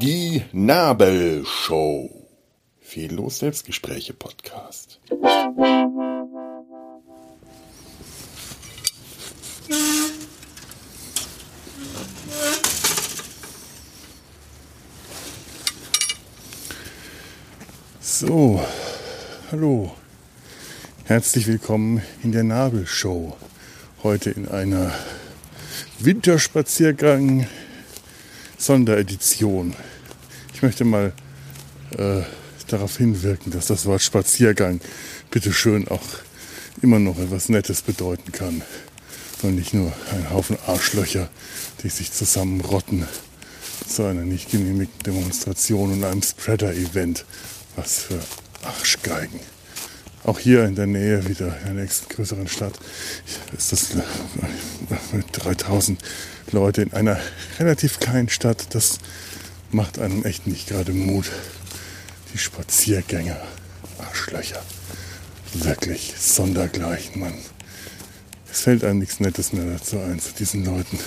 Die Nabelshow. Fehllos Selbstgespräche Podcast. So, hallo. Herzlich willkommen in der Nabelshow. Heute in einer Winterspaziergang Sonderedition. Ich möchte mal äh, darauf hinwirken, dass das Wort Spaziergang bitteschön auch immer noch etwas Nettes bedeuten kann. Und nicht nur ein Haufen Arschlöcher, die sich zusammenrotten zu einer nicht genehmigten Demonstration und einem Spreader-Event. Was für Arschgeigen. Auch hier in der Nähe wieder in der nächsten größeren Stadt ist das mit 3000 Leute in einer relativ kleinen Stadt. Das macht einem echt nicht gerade Mut. Die Spaziergänger, Arschlöcher. Wirklich sondergleichen, Mann. Es fällt einem nichts Nettes mehr dazu ein zu diesen Leuten.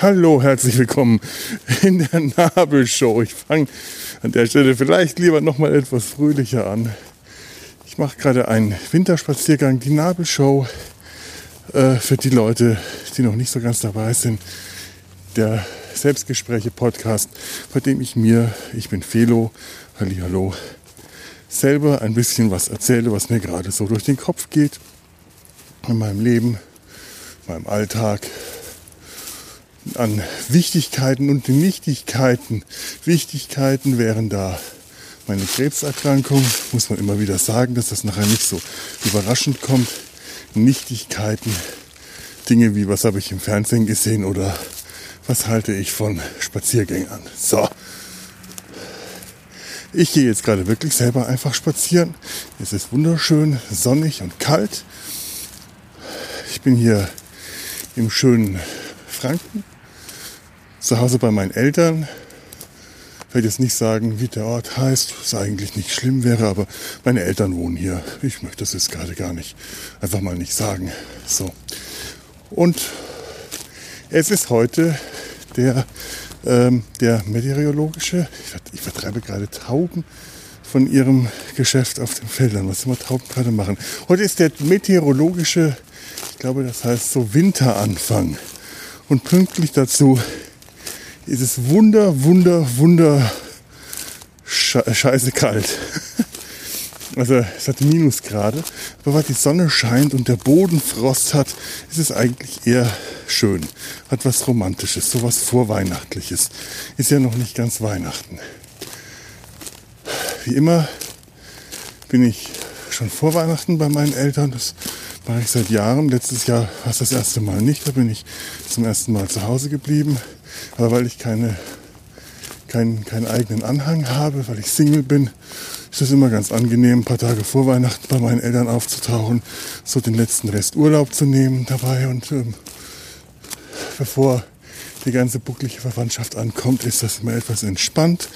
Hallo, herzlich willkommen in der Nabelshow. Ich fange an der Stelle vielleicht lieber noch mal etwas fröhlicher an. Ich mache gerade einen Winterspaziergang, die Nabelshow äh, für die Leute, die noch nicht so ganz dabei sind. Der Selbstgespräche-Podcast, bei dem ich mir, ich bin Felo, hallo, selber ein bisschen was erzähle, was mir gerade so durch den Kopf geht in meinem Leben, meinem Alltag, an Wichtigkeiten und Nichtigkeiten. Wichtigkeiten wären da meine Krebserkrankung, muss man immer wieder sagen, dass das nachher nicht so überraschend kommt. Nichtigkeiten, Dinge wie, was habe ich im Fernsehen gesehen oder was halte ich von Spaziergängern. So. Ich gehe jetzt gerade wirklich selber einfach spazieren. Es ist wunderschön, sonnig und kalt. Ich bin hier im schönen Franken zu Hause bei meinen Eltern. Ich werde jetzt nicht sagen, wie der Ort heißt, was eigentlich nicht schlimm wäre, aber meine Eltern wohnen hier. Ich möchte das jetzt gerade gar nicht, einfach mal nicht sagen. So. Und es ist heute der, ähm, der meteorologische, ich, ich vertreibe gerade Tauben von ihrem Geschäft auf den Feldern, was immer Tauben gerade machen. Heute ist der meteorologische, ich glaube, das heißt so Winteranfang. Und pünktlich dazu ist es wunder, wunder, wunder scheiße kalt. Also es hat Minusgrade, aber weil die Sonne scheint und der Boden Frost hat, ist es eigentlich eher schön. Hat was Romantisches, sowas Vorweihnachtliches. Ist ja noch nicht ganz Weihnachten. Wie immer bin ich schon vor Weihnachten bei meinen Eltern. Das mache ich seit Jahren. Letztes Jahr war es das erste Mal nicht. Da bin ich zum ersten Mal zu Hause geblieben. Aber weil ich keine, keinen, keinen eigenen Anhang habe, weil ich Single bin, ist es immer ganz angenehm, ein paar Tage vor Weihnachten bei meinen Eltern aufzutauchen, so den letzten Rest Urlaub zu nehmen dabei und ähm, bevor die ganze bucklige Verwandtschaft ankommt, ist das immer etwas entspannt,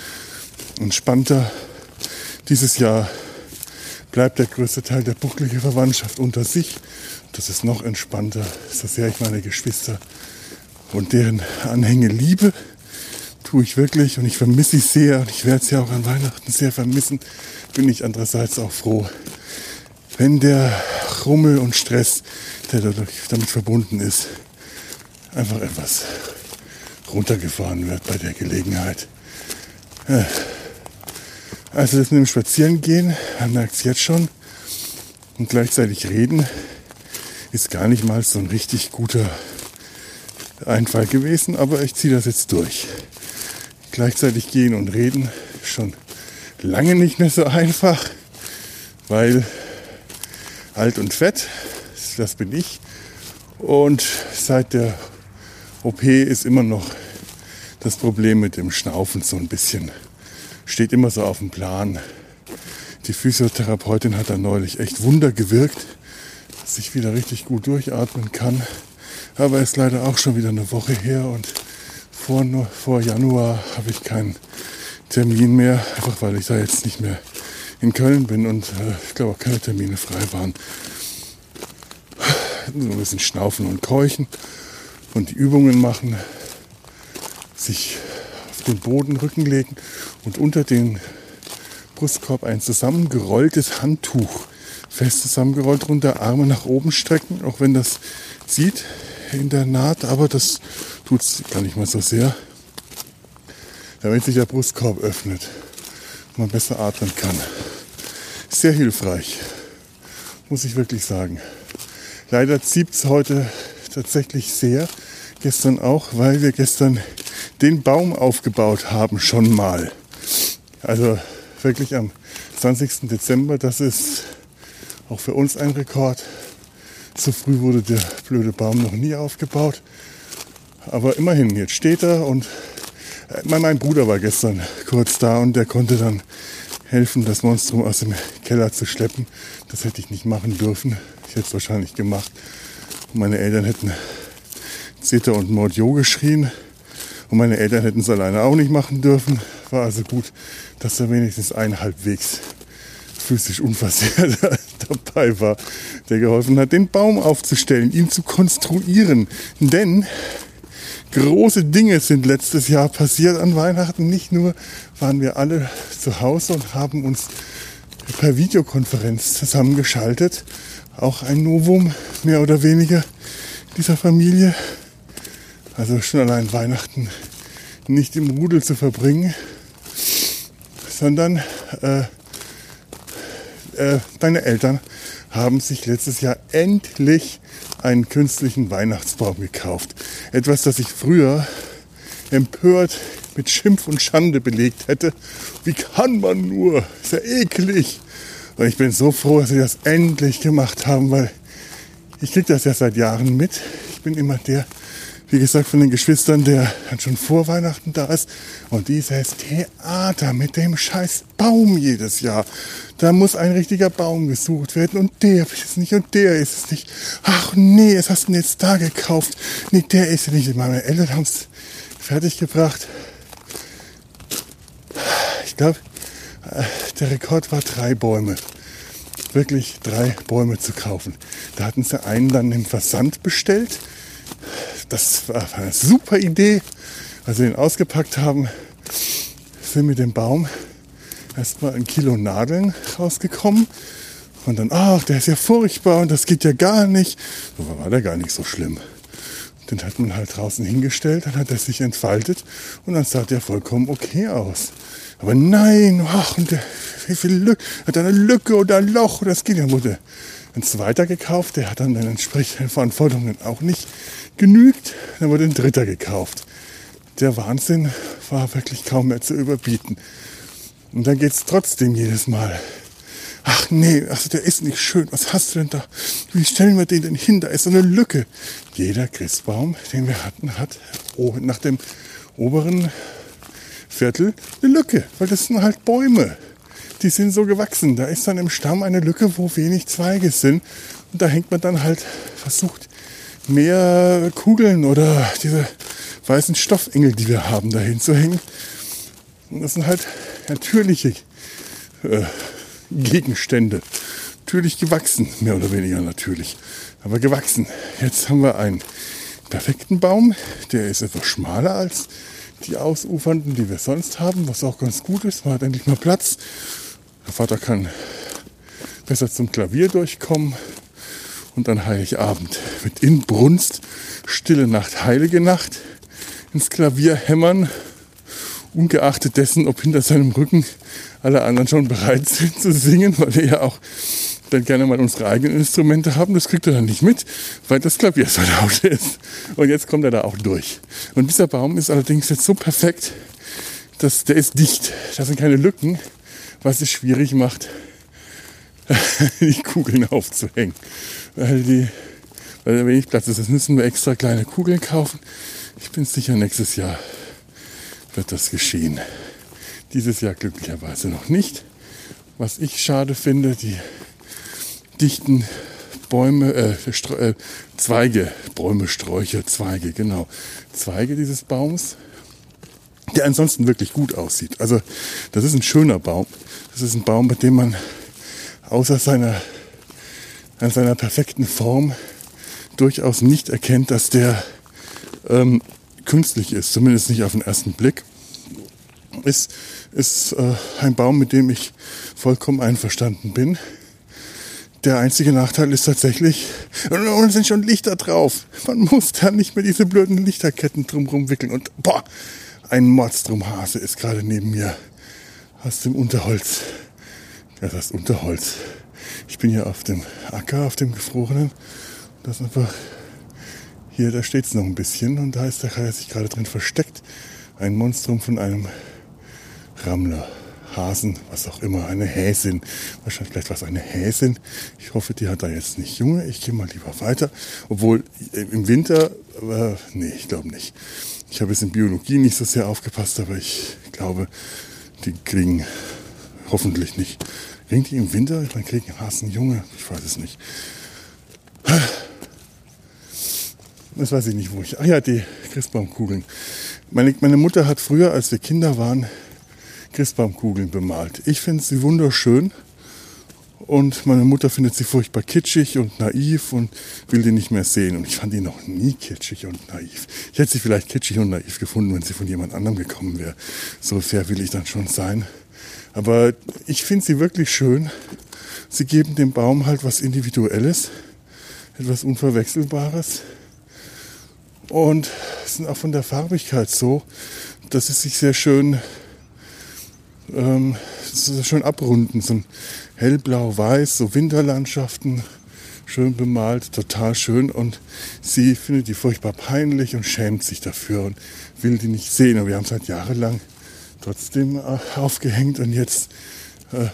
entspannter. Dieses Jahr bleibt der größte Teil der bucklige Verwandtschaft unter sich. Das ist noch entspannter, so sehr ich meine Geschwister und deren Anhänge liebe, tue ich wirklich und ich vermisse sie sehr und ich werde sie auch an Weihnachten sehr vermissen, bin ich andererseits auch froh, wenn der Rummel und Stress, der damit verbunden ist, einfach etwas runtergefahren wird bei der Gelegenheit. Also das mit dem Spazierengehen, man merkt es jetzt schon, und gleichzeitig reden, ist gar nicht mal so ein richtig guter Einfall gewesen, aber ich ziehe das jetzt durch. Gleichzeitig gehen und reden schon lange nicht mehr so einfach, weil alt und fett, das bin ich. Und seit der OP ist immer noch das Problem mit dem Schnaufen so ein bisschen. Steht immer so auf dem Plan. Die Physiotherapeutin hat da neulich echt Wunder gewirkt, dass ich wieder richtig gut durchatmen kann. Aber ist leider auch schon wieder eine Woche her und vor, vor Januar habe ich keinen Termin mehr, einfach weil ich da jetzt nicht mehr in Köln bin und äh, ich glaube auch keine Termine frei waren. so ein bisschen schnaufen und keuchen und die Übungen machen, sich auf den Boden Rücken legen und unter den Brustkorb ein zusammengerolltes Handtuch fest zusammengerollt runter, Arme nach oben strecken, auch wenn das sieht in der Naht, aber das tut es gar nicht mal so sehr, damit sich der Brustkorb öffnet und man besser atmen kann. Sehr hilfreich, muss ich wirklich sagen. Leider zieht es heute tatsächlich sehr, gestern auch, weil wir gestern den Baum aufgebaut haben, schon mal. Also wirklich am 20. Dezember, das ist auch für uns ein Rekord. So früh wurde der blöde Baum noch nie aufgebaut. Aber immerhin, jetzt steht er und äh, mein Bruder war gestern kurz da und der konnte dann helfen, das Monstrum aus dem Keller zu schleppen. Das hätte ich nicht machen dürfen. Ich hätte es wahrscheinlich gemacht. Meine Eltern hätten Zeta und Mordio geschrien. Und meine Eltern hätten es alleine auch nicht machen dürfen. War also gut, dass da wenigstens ein halbwegs physisch unversehrt dabei war, der geholfen hat, den Baum aufzustellen, ihn zu konstruieren. Denn große Dinge sind letztes Jahr passiert an Weihnachten. Nicht nur waren wir alle zu Hause und haben uns per Videokonferenz zusammengeschaltet. Auch ein Novum, mehr oder weniger, dieser Familie. Also schon allein Weihnachten nicht im Rudel zu verbringen, sondern äh, äh, deine Eltern haben sich letztes Jahr endlich einen künstlichen Weihnachtsbaum gekauft. Etwas, das ich früher empört mit Schimpf und Schande belegt hätte. Wie kann man nur? Ist ja eklig. Und ich bin so froh, dass sie das endlich gemacht haben, weil ich kriege das ja seit Jahren mit. Ich bin immer der, wie gesagt, von den Geschwistern, der dann schon vor Weihnachten da ist. Und dieses Theater mit dem scheiß Baum jedes Jahr. Da muss ein richtiger Baum gesucht werden und der ist es nicht und der ist es nicht. Ach nee, es hast du jetzt da gekauft. Nee, der ist es nicht. Meine Eltern haben es fertiggebracht. Ich glaube, äh, der Rekord war drei Bäume. Wirklich drei Bäume zu kaufen. Da hatten sie einen dann im Versand bestellt das war eine super Idee. Als wir ihn ausgepackt haben, sind mit dem Baum erstmal ein Kilo Nadeln rausgekommen. Und dann, ach, der ist ja furchtbar und das geht ja gar nicht. Aber war der gar nicht so schlimm. Den hat man halt draußen hingestellt, dann hat er sich entfaltet und dann sah der vollkommen okay aus. Aber nein, ach, und der, wie viel Lücke, hat eine Lücke oder ein Loch, das geht ja, wurde ein zweiter gekauft, der hat dann den entsprechenden Verantwortungen auch nicht genügt. Dann wurde ein dritter gekauft. Der Wahnsinn war wirklich kaum mehr zu überbieten. Und dann geht es trotzdem jedes Mal. Ach nee, also der ist nicht schön. Was hast du denn da? Wie stellen wir den denn hin? Da ist so eine Lücke. Jeder Christbaum, den wir hatten, hat nach dem oberen Viertel eine Lücke, weil das sind halt Bäume. Die sind so gewachsen. Da ist dann im Stamm eine Lücke, wo wenig Zweige sind. Und da hängt man dann halt, versucht, mehr Kugeln oder diese weißen Stoffengel, die wir haben, dahin zu hängen. Und das sind halt natürliche äh, Gegenstände. Natürlich gewachsen, mehr oder weniger natürlich. Aber gewachsen. Jetzt haben wir einen perfekten Baum. Der ist etwas schmaler als die ausufernden, die wir sonst haben, was auch ganz gut ist. Man hat endlich mal Platz. Der Vater kann besser zum Klavier durchkommen und an Heiligabend mit Inbrunst, stille Nacht, heilige Nacht ins Klavier hämmern, ungeachtet dessen, ob hinter seinem Rücken alle anderen schon bereit sind zu singen, weil wir ja auch dann gerne mal unsere eigenen Instrumente haben. Das kriegt er dann nicht mit, weil das Klavier so laut ist. Und jetzt kommt er da auch durch. Und dieser Baum ist allerdings jetzt so perfekt, dass der ist dicht. Da sind keine Lücken, was es schwierig macht, die Kugeln aufzuhängen weil die, weil da wenig Platz ist. Jetzt müssen wir extra kleine Kugeln kaufen. Ich bin sicher, nächstes Jahr wird das geschehen. Dieses Jahr glücklicherweise noch nicht. Was ich schade finde, die dichten Bäume, äh, äh, Zweige, Bäume, Sträucher, Zweige, genau. Zweige dieses Baums, der ansonsten wirklich gut aussieht. Also das ist ein schöner Baum. Das ist ein Baum, bei dem man außer seiner an seiner perfekten Form durchaus nicht erkennt, dass der ähm, künstlich ist, zumindest nicht auf den ersten Blick, ist, ist äh, ein Baum, mit dem ich vollkommen einverstanden bin. Der einzige Nachteil ist tatsächlich, und es sind schon Lichter drauf. Man muss da nicht mehr diese blöden Lichterketten drumherum wickeln. Und boah, ein Mordstrumhase ist gerade neben mir aus dem Unterholz. Ja, das ist Unterholz. Ich bin hier auf dem Acker, auf dem gefrorenen. Das ist einfach hier, da steht es noch ein bisschen und da ist der Kai sich gerade drin versteckt. Ein Monstrum von einem Rammler. Hasen, was auch immer, eine Häsin. Wahrscheinlich vielleicht was eine Häsin. Ich hoffe, die hat da jetzt nicht Junge. Ich gehe mal lieber weiter. Obwohl im Winter, äh, nee, ich glaube nicht. Ich habe jetzt in Biologie nicht so sehr aufgepasst, aber ich glaube, die kriegen hoffentlich nicht. Kriegen die im Winter? Dann kriegen Hasen Junge. Ich weiß es nicht. Das weiß ich nicht, wo ich. Ach ja, die Christbaumkugeln. Meine, meine Mutter hat früher, als wir Kinder waren, Christbaumkugeln bemalt. Ich finde sie wunderschön und meine Mutter findet sie furchtbar kitschig und naiv und will die nicht mehr sehen. Und ich fand die noch nie kitschig und naiv. Ich hätte sie vielleicht kitschig und naiv gefunden, wenn sie von jemand anderem gekommen wäre. So fair will ich dann schon sein. Aber ich finde sie wirklich schön. Sie geben dem Baum halt was Individuelles, etwas Unverwechselbares und sind auch von der Farbigkeit so, dass es sich sehr schön, ähm, sehr schön abrunden. So ein hellblau-weiß, so Winterlandschaften, schön bemalt, total schön. Und sie findet die furchtbar peinlich und schämt sich dafür und will die nicht sehen. Und wir haben es halt jahrelang trotzdem äh, aufgehängt und jetzt äh,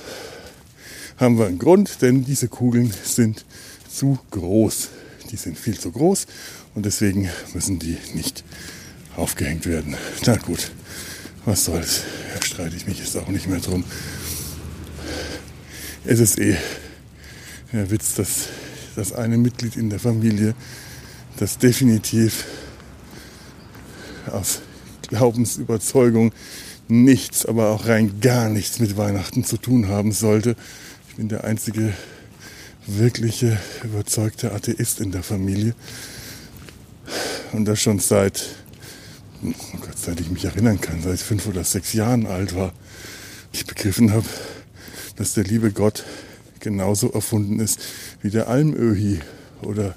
haben wir einen Grund, denn diese Kugeln sind zu groß. Die sind viel zu groß und deswegen müssen die nicht aufgehängt werden. Na gut, was soll's. Da streite ich mich jetzt auch nicht mehr drum. Es ist eh der Witz, dass das eine Mitglied in der Familie, das definitiv aus Glaubensüberzeugung nichts, aber auch rein gar nichts mit Weihnachten zu tun haben sollte. Ich bin der einzige wirkliche überzeugte Atheist in der Familie. Und das schon seit, oh Gott, seit ich mich erinnern kann, seit ich fünf oder sechs Jahren alt war, ich begriffen habe, dass der liebe Gott genauso erfunden ist wie der Almöhi oder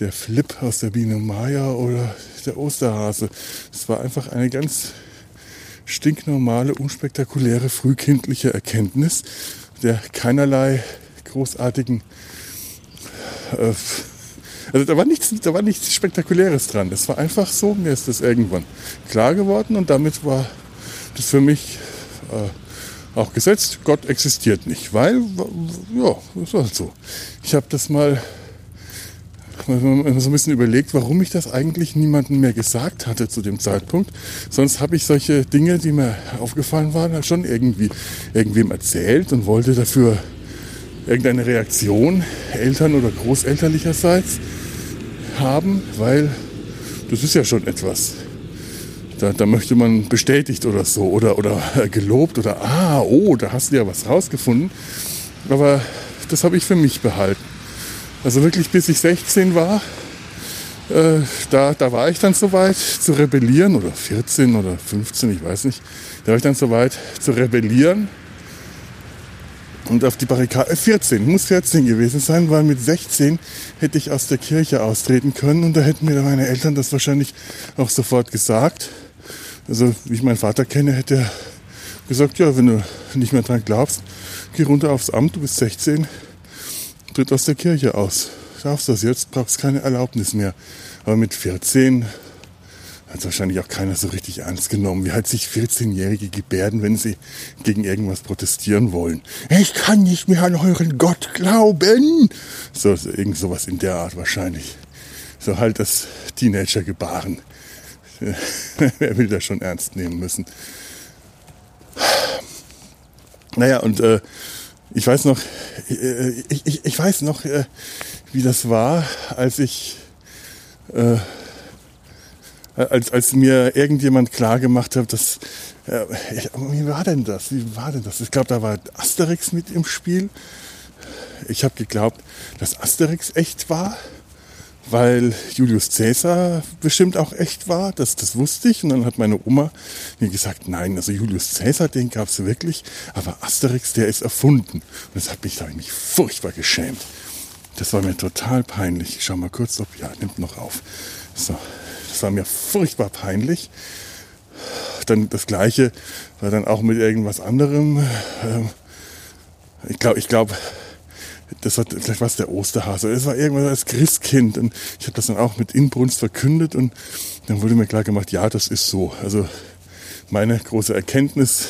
der Flip aus der Biene Maya oder der Osterhase. Es war einfach eine ganz stinknormale, unspektakuläre, frühkindliche Erkenntnis, der keinerlei großartigen äh, also da war nichts, da war nichts Spektakuläres dran. Das war einfach so, mir ist das irgendwann klar geworden und damit war das für mich äh, auch gesetzt. Gott existiert nicht, weil, ja, das war halt so. Ich habe das mal so ein bisschen überlegt, warum ich das eigentlich niemandem mehr gesagt hatte zu dem Zeitpunkt. Sonst habe ich solche Dinge, die mir aufgefallen waren, halt schon irgendwie irgendwem erzählt und wollte dafür irgendeine Reaktion, Eltern- oder Großelterlicherseits haben, weil das ist ja schon etwas. Da, da möchte man bestätigt oder so oder, oder gelobt oder ah, oh, da hast du ja was rausgefunden. Aber das habe ich für mich behalten. Also wirklich bis ich 16 war, äh, da, da war ich dann soweit zu rebellieren oder 14 oder 15, ich weiß nicht. Da war ich dann soweit zu rebellieren und auf die Barrikade, 14, äh, muss 14 gewesen sein, weil mit 16 hätte ich aus der Kirche austreten können und da hätten mir meine Eltern das wahrscheinlich auch sofort gesagt. Also, wie ich meinen Vater kenne, hätte er gesagt, ja, wenn du nicht mehr dran glaubst, geh runter aufs Amt, du bist 16, tritt aus der Kirche aus. Darfst das jetzt, brauchst keine Erlaubnis mehr. Aber mit 14 hat wahrscheinlich auch keiner so richtig ernst genommen. Wie halt sich 14-Jährige gebärden, wenn sie gegen irgendwas protestieren wollen. Ich kann nicht mehr an euren Gott glauben. So, so irgend sowas in der Art wahrscheinlich. So halt das Teenager-Gebaren. Wer will das schon ernst nehmen müssen? Naja, und äh, ich weiß noch, äh, ich, ich, ich weiß noch, äh, wie das war, als ich äh, als, als mir irgendjemand klar gemacht hat, dass, äh, wie war denn das? Wie war denn das? Ich glaube, da war Asterix mit im Spiel. Ich habe geglaubt, dass Asterix echt war, weil Julius Caesar bestimmt auch echt war. Das, das wusste ich. Und dann hat meine Oma mir gesagt, nein, also Julius Caesar, den gab es wirklich, aber Asterix, der ist erfunden. Und das hat mich, da ich mich furchtbar geschämt. Das war mir total peinlich. Ich schau mal kurz, ob, ja, nimmt noch auf. So, das war mir furchtbar peinlich. Dann das Gleiche war dann auch mit irgendwas anderem. Ähm, ich glaube, ich glaube, das war vielleicht was der Osterhase. Es war irgendwas als Christkind und ich habe das dann auch mit Inbrunst verkündet und dann wurde mir klar gemacht, ja, das ist so. Also meine große Erkenntnis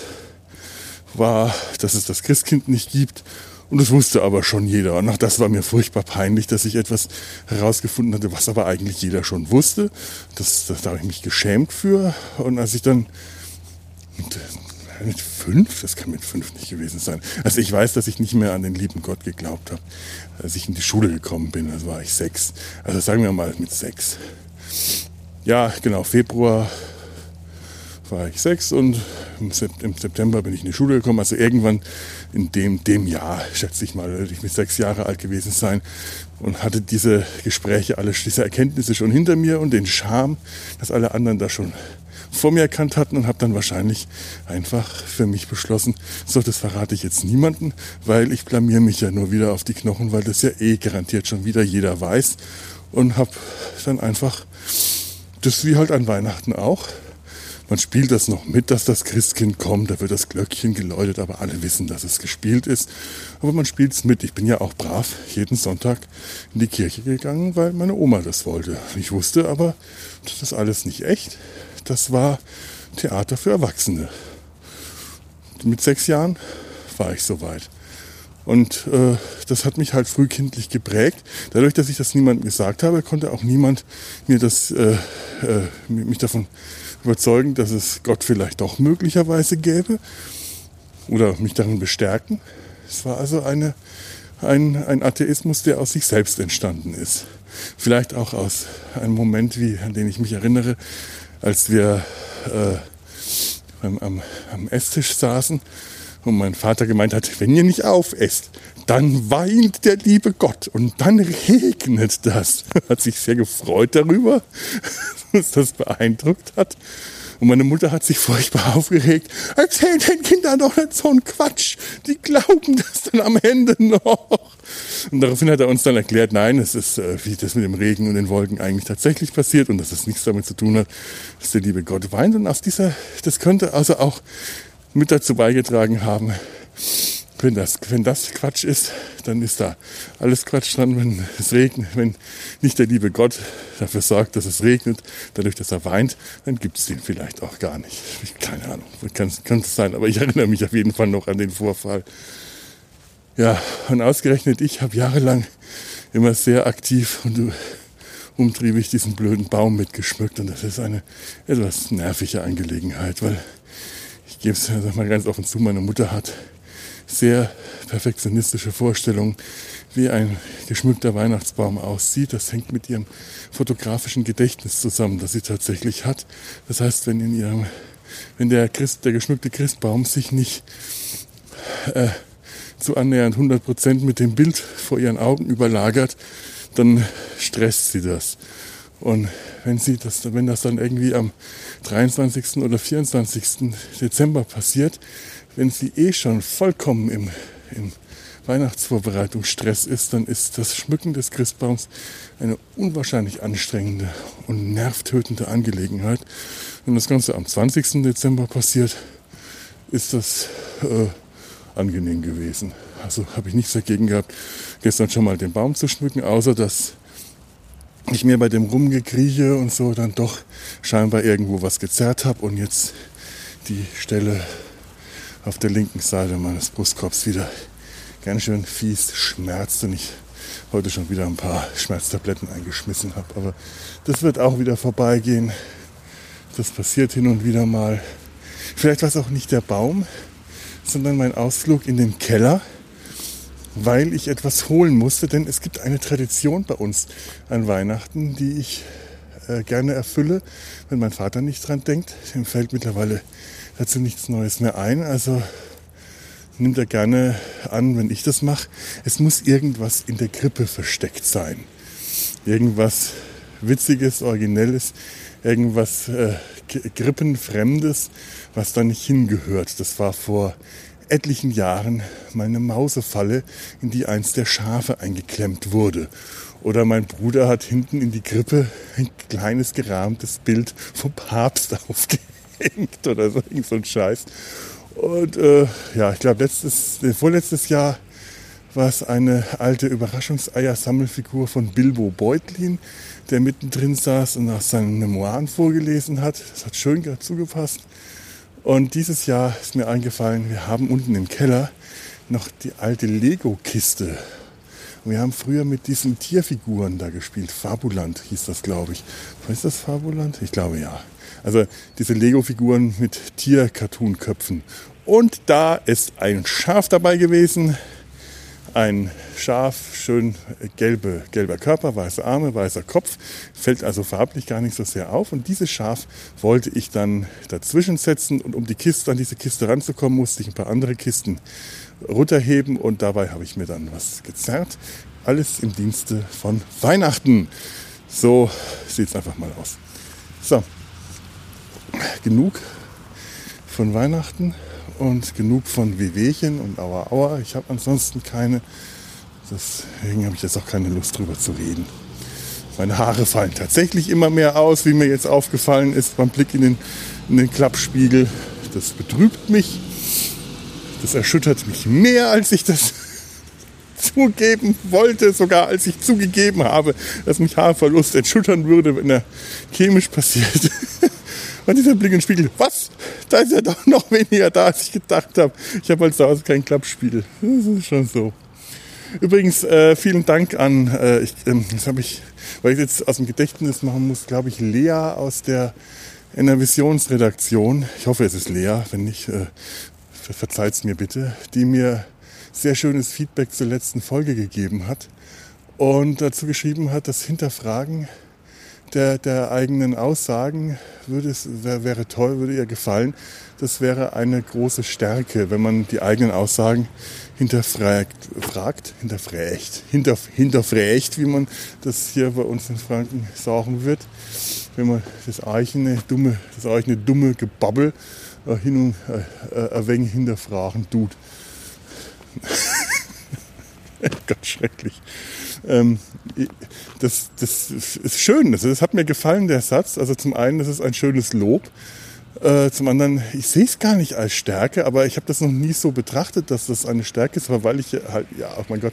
war, dass es das Christkind nicht gibt und das wusste aber schon jeder. Und auch das war mir furchtbar peinlich, dass ich etwas herausgefunden hatte, was aber eigentlich jeder schon wusste. Das, das da habe ich mich geschämt für. Und als ich dann mit fünf, das kann mit fünf nicht gewesen sein. Also ich weiß, dass ich nicht mehr an den lieben Gott geglaubt habe, als ich in die Schule gekommen bin. Also war ich sechs. Also sagen wir mal mit sechs. Ja, genau, Februar war ich sechs und im September bin ich in die Schule gekommen. Also irgendwann in dem, dem Jahr, schätze ich mal, werde ich mit sechs Jahre alt gewesen sein und hatte diese Gespräche, alle diese Erkenntnisse schon hinter mir und den Charme, dass alle anderen da schon vor mir erkannt hatten und habe dann wahrscheinlich einfach für mich beschlossen, so, das verrate ich jetzt niemanden, weil ich blamier mich ja nur wieder auf die Knochen, weil das ja eh garantiert schon wieder jeder weiß und habe dann einfach das wie halt an Weihnachten auch man spielt das noch mit, dass das Christkind kommt, da wird das Glöckchen geläutet, aber alle wissen, dass es gespielt ist. Aber man spielt es mit. Ich bin ja auch brav jeden Sonntag in die Kirche gegangen, weil meine Oma das wollte. Ich wusste aber, das ist alles nicht echt. Das war Theater für Erwachsene. Mit sechs Jahren war ich soweit. Und äh, das hat mich halt frühkindlich geprägt. Dadurch, dass ich das niemandem gesagt habe, konnte auch niemand mir das, äh, äh, mich davon überzeugen, dass es Gott vielleicht doch möglicherweise gäbe oder mich darin bestärken. Es war also eine, ein, ein Atheismus, der aus sich selbst entstanden ist. Vielleicht auch aus einem Moment, wie, an den ich mich erinnere, als wir äh, am, am, am Esstisch saßen und mein Vater gemeint hat, wenn ihr nicht aufesst, dann weint der liebe Gott und dann regnet das. Hat sich sehr gefreut darüber, uns das beeindruckt hat. Und meine Mutter hat sich furchtbar aufgeregt. Erzähl den Kindern doch nicht so einen Quatsch. Die glauben das dann am Ende noch. Und daraufhin hat er uns dann erklärt, nein, es ist, äh, wie das mit dem Regen und den Wolken eigentlich tatsächlich passiert und dass es nichts damit zu tun hat, dass der liebe Gott weint. Und aus dieser, das könnte also auch mit dazu beigetragen haben, wenn das, wenn das Quatsch ist, dann ist da alles Quatsch dran, wenn es regnet, wenn nicht der liebe Gott dafür sorgt, dass es regnet, dadurch, dass er weint, dann gibt es den vielleicht auch gar nicht. Keine Ahnung, kann es sein, aber ich erinnere mich auf jeden Fall noch an den Vorfall. Ja, und ausgerechnet ich habe jahrelang immer sehr aktiv und umtriebig diesen blöden Baum mitgeschmückt und das ist eine etwas nervige Angelegenheit, weil ich gebe es mal ganz offen zu, meine Mutter hat sehr perfektionistische Vorstellungen, wie ein geschmückter Weihnachtsbaum aussieht. Das hängt mit ihrem fotografischen Gedächtnis zusammen, das sie tatsächlich hat. Das heißt, wenn in ihrem, wenn der Christ, der geschmückte Christbaum sich nicht äh, zu annähernd 100 Prozent mit dem Bild vor ihren Augen überlagert, dann stresst sie das. Und wenn sie das, wenn das dann irgendwie am 23. oder 24. Dezember passiert, wenn sie eh schon vollkommen im, im Weihnachtsvorbereitungsstress ist, dann ist das Schmücken des Christbaums eine unwahrscheinlich anstrengende und nervtötende Angelegenheit. Wenn das Ganze am 20. Dezember passiert, ist das äh, angenehm gewesen. Also habe ich nichts dagegen gehabt, gestern schon mal den Baum zu schmücken, außer dass ich mir bei dem Rumgekrieche und so dann doch scheinbar irgendwo was gezerrt habe und jetzt die Stelle auf der linken Seite meines Brustkorbs wieder ganz schön fies schmerzt und ich heute schon wieder ein paar Schmerztabletten eingeschmissen habe. Aber das wird auch wieder vorbeigehen. Das passiert hin und wieder mal. Vielleicht war es auch nicht der Baum, sondern mein Ausflug in den Keller, weil ich etwas holen musste. Denn es gibt eine Tradition bei uns an Weihnachten, die ich äh, gerne erfülle, wenn mein Vater nicht dran denkt. Ihm fällt mittlerweile dazu nichts Neues mehr ein. Also nimmt er gerne an, wenn ich das mache. Es muss irgendwas in der Krippe versteckt sein. irgendwas Witziges, Originelles, irgendwas äh, Grippenfremdes, was da nicht hingehört. Das war vor etlichen Jahren meine Mausefalle, in die eins der Schafe eingeklemmt wurde. Oder mein Bruder hat hinten in die Krippe ein kleines gerahmtes Bild vom Papst aufgehängt oder so, so ein Scheiß. Und äh, ja, ich glaube, letztes, vorletztes Jahr war es eine alte Überraschungseier-Sammelfigur von Bilbo Beutlin, der mittendrin saß und aus seinen Memoiren vorgelesen hat. Das hat schön dazu gepasst. Und dieses Jahr ist mir eingefallen, wir haben unten im Keller noch die alte Lego-Kiste. Und wir haben früher mit diesen Tierfiguren da gespielt. Fabuland hieß das, glaube ich. Ist das Fabuland? Ich glaube ja. Also diese Lego-Figuren mit Tier-Cartoon-Köpfen. Und da ist ein Schaf dabei gewesen, ein Schaf, schön gelbe, gelber Körper, weiße Arme, weißer Kopf, fällt also farblich gar nicht so sehr auf. Und dieses Schaf wollte ich dann dazwischen setzen und um die Kiste, an diese Kiste ranzukommen, musste ich ein paar andere Kisten runterheben und dabei habe ich mir dann was gezerrt. Alles im Dienste von Weihnachten. So sieht es einfach mal aus. So, genug von Weihnachten und genug von Wehwehchen und Aua Aua. Ich habe ansonsten keine. Deswegen habe ich jetzt auch keine Lust drüber zu reden. Meine Haare fallen tatsächlich immer mehr aus, wie mir jetzt aufgefallen ist beim Blick in den, in den Klappspiegel. Das betrübt mich. Das erschüttert mich mehr, als ich das zugeben wollte, sogar als ich zugegeben habe, dass mich Haarverlust erschüttern würde, wenn er chemisch passiert. Und dieser Blick in Spiegel, was? Da ist ja doch noch weniger da, als ich gedacht habe. Ich habe halt zu Hause kein Klappspiegel. Das ist schon so. Übrigens, äh, vielen Dank an, äh, ich, äh, das habe ich, weil ich jetzt aus dem Gedächtnis machen muss, glaube ich, Lea aus der Enervisionsredaktion. Ich hoffe, es ist Lea, wenn nicht, äh, verzeiht es mir bitte, die mir sehr schönes Feedback zur letzten Folge gegeben hat und dazu geschrieben hat, das Hinterfragen der, der eigenen Aussagen würde es, wär, wäre toll, würde ihr gefallen. Das wäre eine große Stärke, wenn man die eigenen Aussagen hinterfragt, fragt, hinterfragt, hinter, hinterfragt, wie man das hier bei uns in Franken sagen wird. Wenn man das eigene dumme, das eigene dumme Gebabbel äh, hin und äh, äh ein wenig hinterfragen tut. Ganz schrecklich. Ähm, das, das ist schön. Das, das hat mir gefallen, der Satz. Also zum einen, das ist ein schönes Lob. Äh, zum anderen, ich sehe es gar nicht als Stärke, aber ich habe das noch nie so betrachtet, dass das eine Stärke ist, aber weil ich halt, ja, oh mein Gott,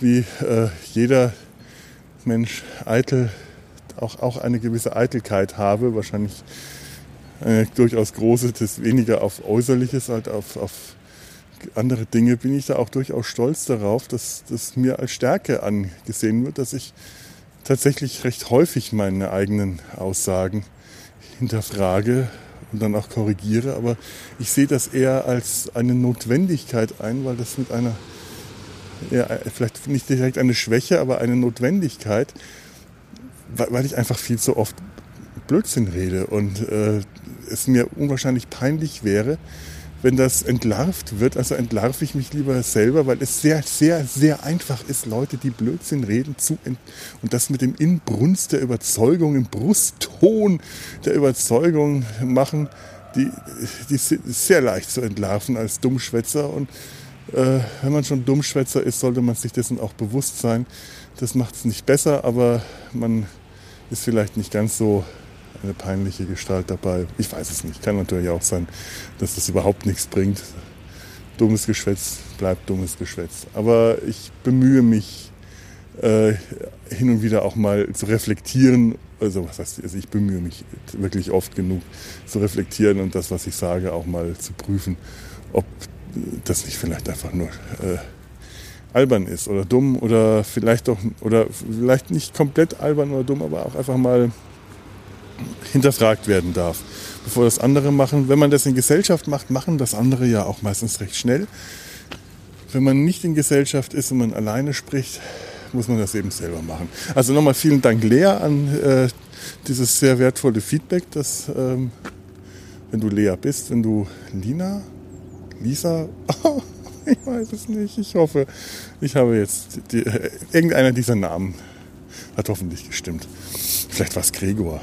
wie äh, jeder Mensch eitel, auch, auch eine gewisse Eitelkeit habe, wahrscheinlich eine durchaus große, das weniger auf Äußerliches, halt auf, auf andere Dinge bin ich da auch durchaus stolz darauf, dass das mir als Stärke angesehen wird, dass ich tatsächlich recht häufig meine eigenen Aussagen hinterfrage und dann auch korrigiere. Aber ich sehe das eher als eine Notwendigkeit ein, weil das mit einer, ja, vielleicht nicht direkt eine Schwäche, aber eine Notwendigkeit, weil ich einfach viel zu oft Blödsinn rede und äh, es mir unwahrscheinlich peinlich wäre, wenn das entlarvt wird, also entlarve ich mich lieber selber, weil es sehr, sehr, sehr einfach ist, Leute, die Blödsinn reden, zu ent und das mit dem Inbrunst der Überzeugung, im Brustton der Überzeugung machen, die, die ist sehr leicht zu entlarven als Dummschwätzer. Und äh, wenn man schon Dummschwätzer ist, sollte man sich dessen auch bewusst sein. Das macht es nicht besser, aber man ist vielleicht nicht ganz so eine peinliche Gestalt dabei. Ich weiß es nicht. Kann natürlich auch sein, dass das überhaupt nichts bringt. Dummes Geschwätz bleibt dummes Geschwätz. Aber ich bemühe mich äh, hin und wieder auch mal zu reflektieren. Also was heißt, also ich bemühe mich wirklich oft genug zu reflektieren und das, was ich sage, auch mal zu prüfen, ob das nicht vielleicht einfach nur äh, albern ist oder dumm oder vielleicht doch oder vielleicht nicht komplett albern oder dumm, aber auch einfach mal hinterfragt werden darf, bevor das andere machen. Wenn man das in Gesellschaft macht, machen das andere ja auch meistens recht schnell. Wenn man nicht in Gesellschaft ist und man alleine spricht, muss man das eben selber machen. Also nochmal vielen Dank, Lea, an äh, dieses sehr wertvolle Feedback, dass, ähm, wenn du Lea bist, wenn du Lina, Lisa, ich weiß es nicht, ich hoffe, ich habe jetzt die, äh, irgendeiner dieser Namen Hat hoffentlich gestimmt. Vielleicht war es Gregor.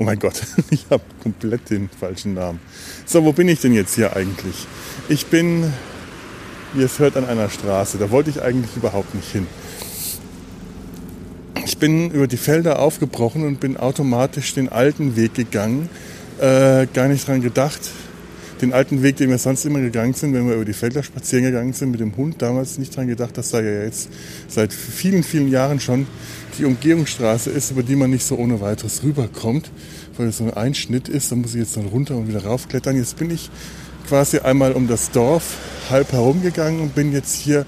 Oh mein Gott, ich habe komplett den falschen Namen. So, wo bin ich denn jetzt hier eigentlich? Ich bin, wie es hört, an einer Straße. Da wollte ich eigentlich überhaupt nicht hin. Ich bin über die Felder aufgebrochen und bin automatisch den alten Weg gegangen. Äh, gar nicht dran gedacht, den alten Weg, den wir sonst immer gegangen sind, wenn wir über die Felder spazieren gegangen sind mit dem Hund, damals nicht dran gedacht, dass da ja jetzt seit vielen, vielen Jahren schon die Umgehungsstraße ist, über die man nicht so ohne weiteres rüberkommt, weil es so ein Einschnitt ist. Da muss ich jetzt dann runter und wieder raufklettern. Jetzt bin ich quasi einmal um das Dorf halb herumgegangen und bin jetzt hier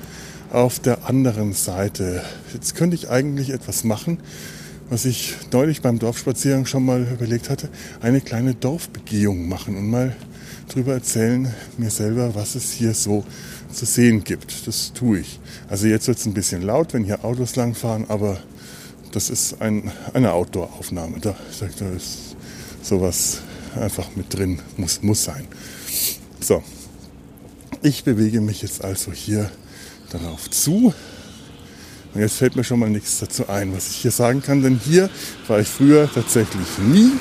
auf der anderen Seite. Jetzt könnte ich eigentlich etwas machen, was ich neulich beim Dorfspaziergang schon mal überlegt hatte, eine kleine Dorfbegehung machen und mal drüber erzählen, mir selber, was es hier so zu sehen gibt. Das tue ich. Also jetzt wird es ein bisschen laut, wenn hier Autos langfahren, aber das ist ein, eine Outdoor-Aufnahme. Da, da ist sowas einfach mit drin, muss, muss sein. So, ich bewege mich jetzt also hier darauf zu. Und jetzt fällt mir schon mal nichts dazu ein, was ich hier sagen kann, denn hier war ich früher tatsächlich nie.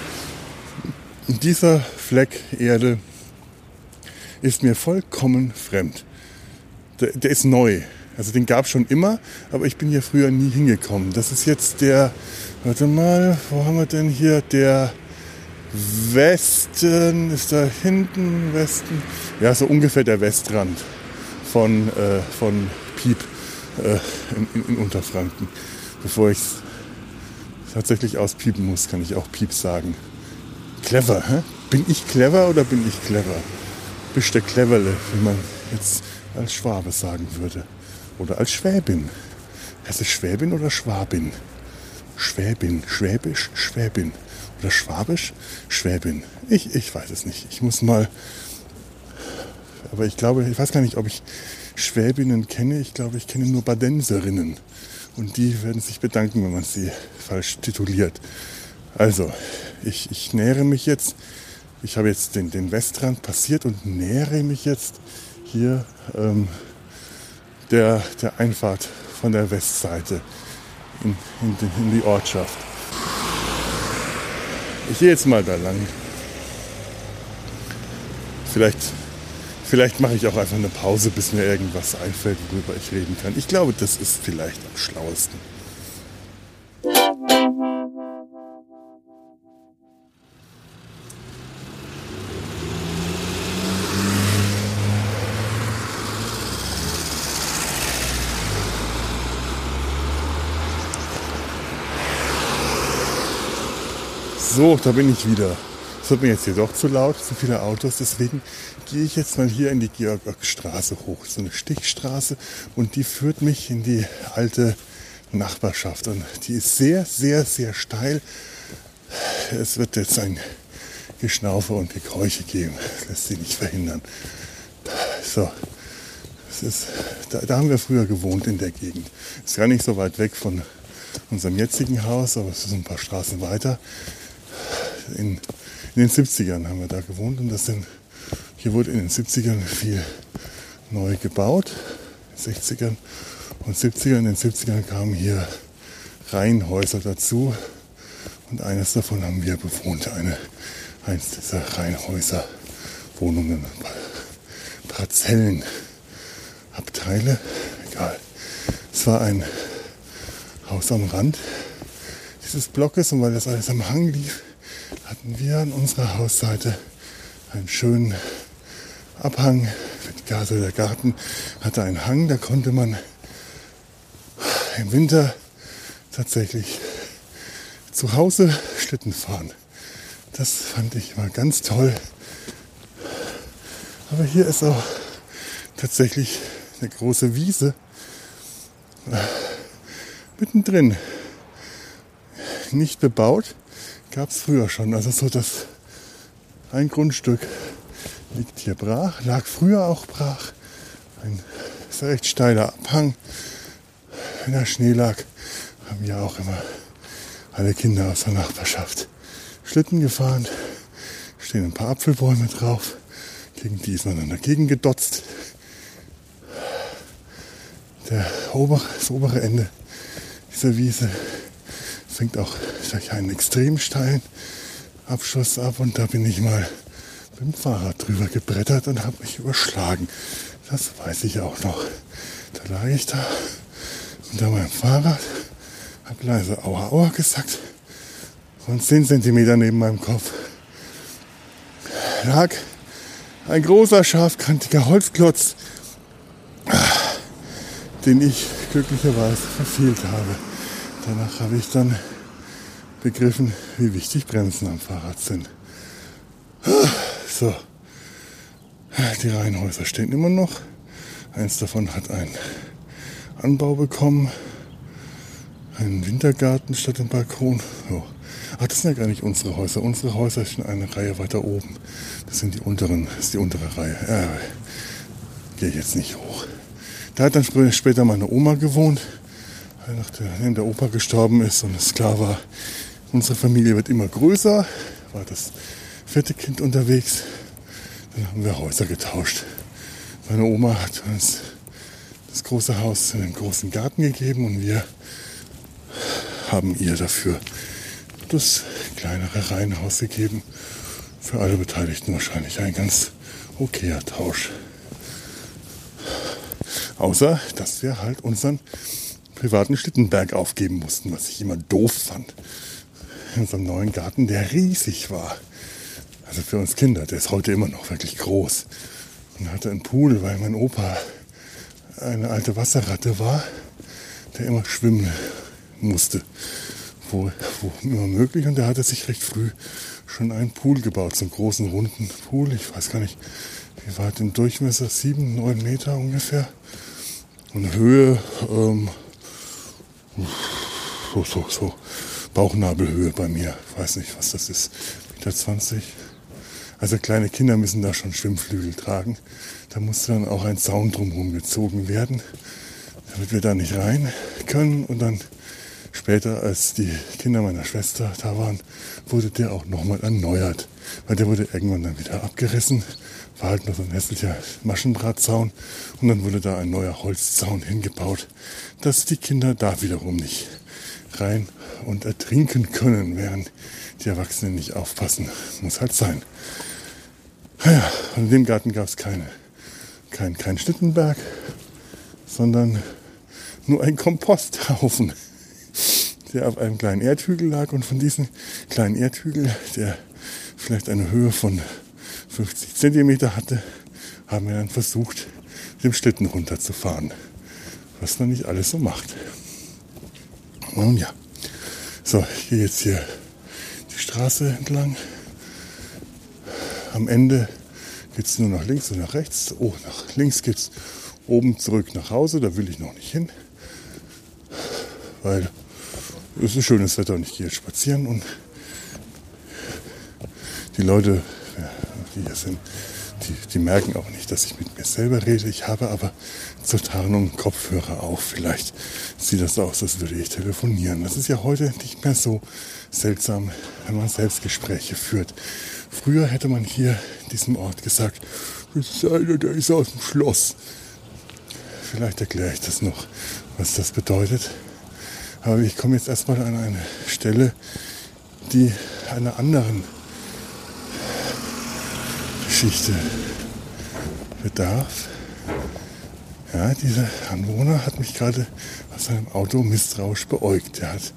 In dieser Fleck Erde ist mir vollkommen fremd. Der, der ist neu. Also den gab es schon immer, aber ich bin hier früher nie hingekommen. Das ist jetzt der, warte mal, wo haben wir denn hier? Der Westen, ist da hinten, Westen? Ja, so ungefähr der Westrand von, äh, von Piep äh, in, in, in, Unterfranken. Bevor ich tatsächlich auspiepen muss, kann ich auch Piep sagen. Clever, hä? Bin ich clever oder bin ich clever? Cleverle, wie man jetzt als Schwabe sagen würde. Oder als Schwäbin. Heißt es Schwäbin oder Schwabin? Schwäbin, Schwäbisch, Schwäbin. Oder Schwabisch, Schwäbin. Ich, ich weiß es nicht. Ich muss mal. Aber ich glaube, ich weiß gar nicht, ob ich Schwäbinnen kenne. Ich glaube, ich kenne nur Badenserinnen. Und die werden sich bedanken, wenn man sie falsch tituliert. Also, ich, ich nähere mich jetzt ich habe jetzt den, den Westrand passiert und nähere mich jetzt hier ähm, der, der Einfahrt von der Westseite in, in, in die Ortschaft. Ich gehe jetzt mal da lang. Vielleicht, vielleicht mache ich auch einfach eine Pause, bis mir irgendwas einfällt, worüber ich reden kann. Ich glaube, das ist vielleicht am schlauesten. So, da bin ich wieder. Es wird mir jetzt hier doch zu laut, zu viele Autos. Deswegen gehe ich jetzt mal hier in die Georg-Straße hoch. So eine Stichstraße und die führt mich in die alte Nachbarschaft. Und die ist sehr, sehr, sehr steil. Es wird jetzt ein Geschnaufe und Gekräuche geben. Das lässt sich nicht verhindern. So, es ist, da, da haben wir früher gewohnt in der Gegend. Ist gar nicht so weit weg von unserem jetzigen Haus, aber es ist ein paar Straßen weiter in, in den 70ern haben wir da gewohnt und das sind, hier wurde in den 70ern viel neu gebaut, 60ern und 70ern. In den 70ern kamen hier Reihenhäuser dazu und eines davon haben wir bewohnt, eine, eins dieser Reihenhäuser, Wohnungen, Parzellen, Abteile, egal. Es war ein Haus am Rand dieses Blockes und weil das alles am Hang lief, hatten wir an unserer Hausseite einen schönen Abhang. Also der Garten hatte einen Hang, da konnte man im Winter tatsächlich zu Hause Schlitten fahren. Das fand ich mal ganz toll. Aber hier ist auch tatsächlich eine große Wiese mittendrin. Nicht bebaut, gab es früher schon. Also so das ein Grundstück liegt hier brach, lag früher auch brach. Ein sehr recht steiler Abhang. Wenn der Schnee lag, haben ja auch immer alle Kinder aus der Nachbarschaft Schlitten gefahren. Stehen ein paar Apfelbäume drauf. Gegen die ist man dann dagegen gedotzt. Der obere, das obere Ende dieser Wiese fängt auch durch einen extrem steilen Abschuss ab und da bin ich mal mit dem Fahrrad drüber gebrettert und habe mich überschlagen. Das weiß ich auch noch. Da lag ich da unter meinem Fahrrad, habe leise Aua Aua gesagt und 10 cm neben meinem Kopf lag ein großer, scharfkantiger Holzklotz, den ich glücklicherweise verfehlt habe. Danach habe ich dann begriffen, wie wichtig Bremsen am Fahrrad sind. So, die Reihenhäuser stehen immer noch. Eins davon hat einen Anbau bekommen, einen Wintergarten statt dem Balkon. So. Ach, das sind ja gar nicht unsere Häuser. Unsere Häuser sind eine Reihe weiter oben. Das sind die unteren, das ist die untere Reihe. Ja, gehe jetzt nicht hoch. Da hat dann später meine Oma gewohnt, nachdem der Opa gestorben ist und es klar war, unsere Familie wird immer größer, war das vierte Kind unterwegs. Dann haben wir Häuser getauscht. Meine Oma hat uns das große Haus in den großen Garten gegeben und wir haben ihr dafür das kleinere Reihenhaus gegeben. Für alle Beteiligten wahrscheinlich ein ganz okayer Tausch. Außer, dass wir halt unseren privaten Schlittenberg aufgeben mussten, was ich immer doof fand. In unserem neuen Garten, der riesig war. Also für uns Kinder, der ist heute immer noch wirklich groß. Und hatte einen Pool, weil mein Opa eine alte Wasserratte war, der immer schwimmen musste wo, wo immer möglich. Und der hatte sich recht früh schon einen Pool gebaut, so einen großen runden Pool. Ich weiß gar nicht, wie weit im Durchmesser, sieben, neun Meter ungefähr. Und Höhe, ähm, so, so, so, Bauchnabelhöhe bei mir. Ich weiß nicht, was das ist. Meter 20. Also kleine Kinder müssen da schon Schwimmflügel tragen. Da musste dann auch ein Zaun drumherum gezogen werden, damit wir da nicht rein können. Und dann Später, als die Kinder meiner Schwester da waren, wurde der auch nochmal erneuert. Weil der wurde irgendwann dann wieder abgerissen. War halt nur so ein hässlicher Maschendrahtzaun. Und dann wurde da ein neuer Holzzaun hingebaut, dass die Kinder da wiederum nicht rein und ertrinken können, während die Erwachsenen nicht aufpassen. Muss halt sein. Naja, und in dem Garten gab es keine, kein, kein Schlittenberg, sondern nur ein Komposthaufen der auf einem kleinen Erdhügel lag und von diesem kleinen Erdhügel, der vielleicht eine Höhe von 50 Zentimeter hatte, haben wir dann versucht, dem Schlitten runterzufahren. Was man nicht alles so macht. Nun ja. So, ich gehe jetzt hier die Straße entlang. Am Ende geht es nur nach links und nach rechts. Oh, nach links geht es oben zurück nach Hause. Da will ich noch nicht hin. Weil es ist schönes Wetter und ich gehe jetzt spazieren und die Leute, die hier sind, die, die, merken auch nicht, dass ich mit mir selber rede. Ich habe aber zur Tarnung Kopfhörer auf. Vielleicht sieht das aus, als würde ich telefonieren. Das ist ja heute nicht mehr so seltsam, wenn man Selbstgespräche führt. Früher hätte man hier diesem Ort gesagt, das ist einer, der ist aus dem Schloss. Vielleicht erkläre ich das noch, was das bedeutet. Aber ich komme jetzt erstmal an eine Stelle, die einer anderen Geschichte bedarf. Ja, dieser Anwohner hat mich gerade aus seinem Auto misstrauisch beäugt. Er hat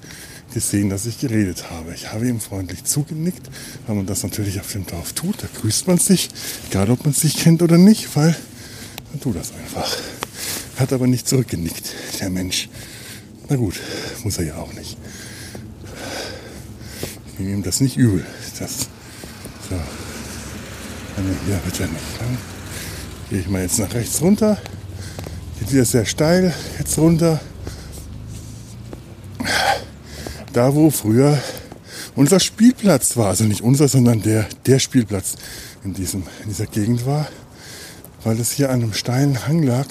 gesehen, dass ich geredet habe. Ich habe ihm freundlich zugenickt, weil man das natürlich auf dem Dorf tut. Da grüßt man sich, egal ob man sich kennt oder nicht, weil man tut das einfach. Hat aber nicht zurückgenickt, der Mensch. Na gut, muss er ja auch nicht. Ich nehme ihm das nicht übel. Das, so. Hier wird ja nicht. Dann gehe ich mal jetzt nach rechts runter. Geht wieder sehr steil jetzt runter. Da, wo früher unser Spielplatz war. Also nicht unser, sondern der, der Spielplatz in, diesem, in dieser Gegend war. Weil es hier an einem steilen Hang lag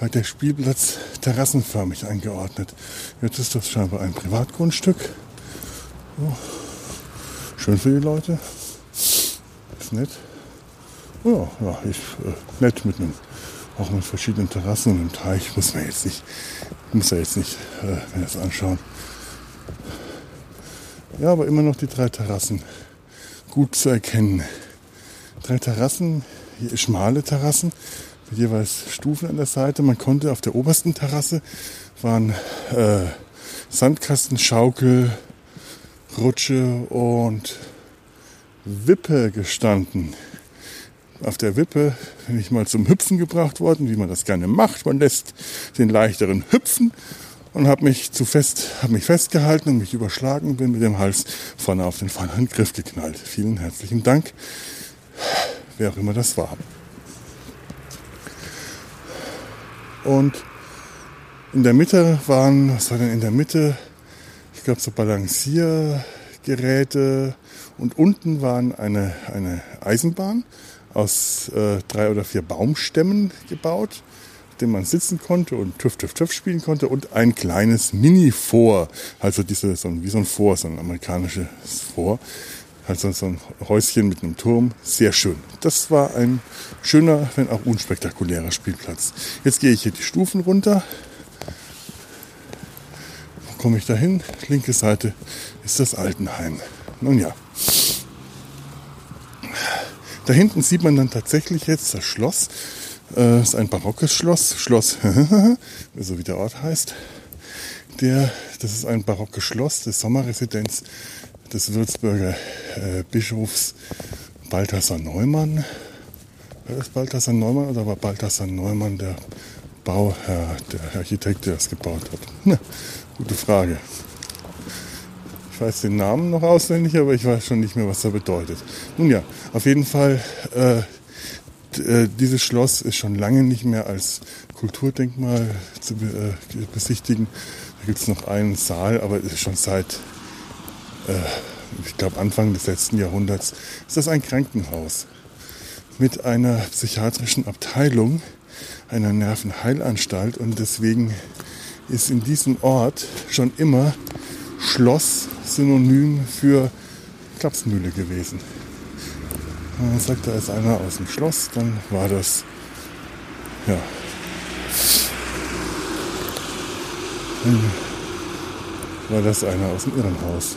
war der Spielplatz terrassenförmig eingeordnet. Jetzt ist das scheinbar ein Privatgrundstück. Oh, schön für die Leute. Ist nett. Oh, ja, ich, äh, nett mit einem, auch mit verschiedenen Terrassen und einem Teich. Muss man jetzt nicht, muss ja jetzt nicht, äh, wenn das anschauen. Ja, aber immer noch die drei Terrassen gut zu erkennen. Drei Terrassen, schmale Terrassen, mit jeweils Stufen an der Seite. Man konnte auf der obersten Terrasse waren äh, Sandkasten, Schaukel, Rutsche und Wippe gestanden. Auf der Wippe bin ich mal zum Hüpfen gebracht worden, wie man das gerne macht. Man lässt den leichteren hüpfen und habe mich zu fest, habe mich festgehalten und mich überschlagen, bin mit dem Hals vorne auf den vorhanden Griff geknallt. Vielen herzlichen Dank, wer auch immer das war. Und in der Mitte waren, was war denn in der Mitte? Ich glaube so Balanciergeräte und unten waren eine, eine Eisenbahn aus äh, drei oder vier Baumstämmen gebaut dem man sitzen konnte und Tüff, Tüff, Tüff spielen konnte und ein kleines Mini-Vor, also diese, so ein, wie so ein Vor, so ein amerikanisches Vor, also so ein Häuschen mit einem Turm, sehr schön. Das war ein schöner, wenn auch unspektakulärer Spielplatz. Jetzt gehe ich hier die Stufen runter. Wo komme ich da hin? Linke Seite ist das Altenheim. Nun ja. Da hinten sieht man dann tatsächlich jetzt das Schloss äh, ist ein barockes Schloss, Schloss, so wie der Ort heißt. Der, das ist ein barockes Schloss, das Sommerresidenz des Würzburger äh, Bischofs Balthasar Neumann. War das Balthasar Neumann oder war Balthasar Neumann der Bauherr, der Architekt, der das gebaut hat? Na, gute Frage. Ich weiß den Namen noch auswendig, aber ich weiß schon nicht mehr, was er bedeutet. Nun ja, auf jeden Fall äh, äh, dieses Schloss ist schon lange nicht mehr als Kulturdenkmal zu äh, besichtigen. Da gibt es noch einen Saal, aber ist schon seit, äh, ich glaube, Anfang des letzten Jahrhunderts ist das ein Krankenhaus mit einer psychiatrischen Abteilung, einer Nervenheilanstalt und deswegen ist in diesem Ort schon immer Schloss synonym für Klapsmühle gewesen. Man sagt, da ist einer aus dem Schloss, dann war das, ja. Dann war das einer aus dem Irrenhaus.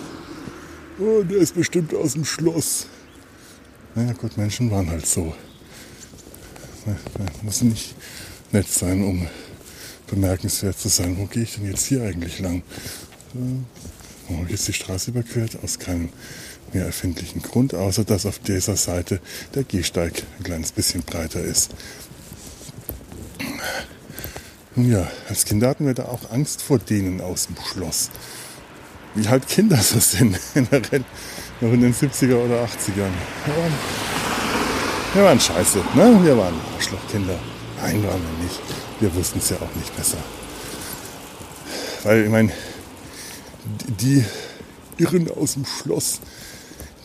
Oh, der ist bestimmt aus dem Schloss. Naja gut, Menschen waren halt so. Muss nicht nett sein, um bemerkenswert zu sein. Wo gehe ich denn jetzt hier eigentlich lang? Wo habe ich jetzt die Straße überquert? Aus keinem mehr erfindlichen Grund, außer dass auf dieser Seite der Gehsteig ein kleines bisschen breiter ist. Ja, als Kinder hatten wir da auch Angst vor denen aus dem Schloss. Wie halt Kinder so sind, generell noch in den 70er oder 80ern. Wir waren, wir waren scheiße, ne? Wir waren Arschlochkinder. Nein, waren wir nicht. Wir wussten es ja auch nicht besser. Weil, ich meine, die Irren aus dem Schloss,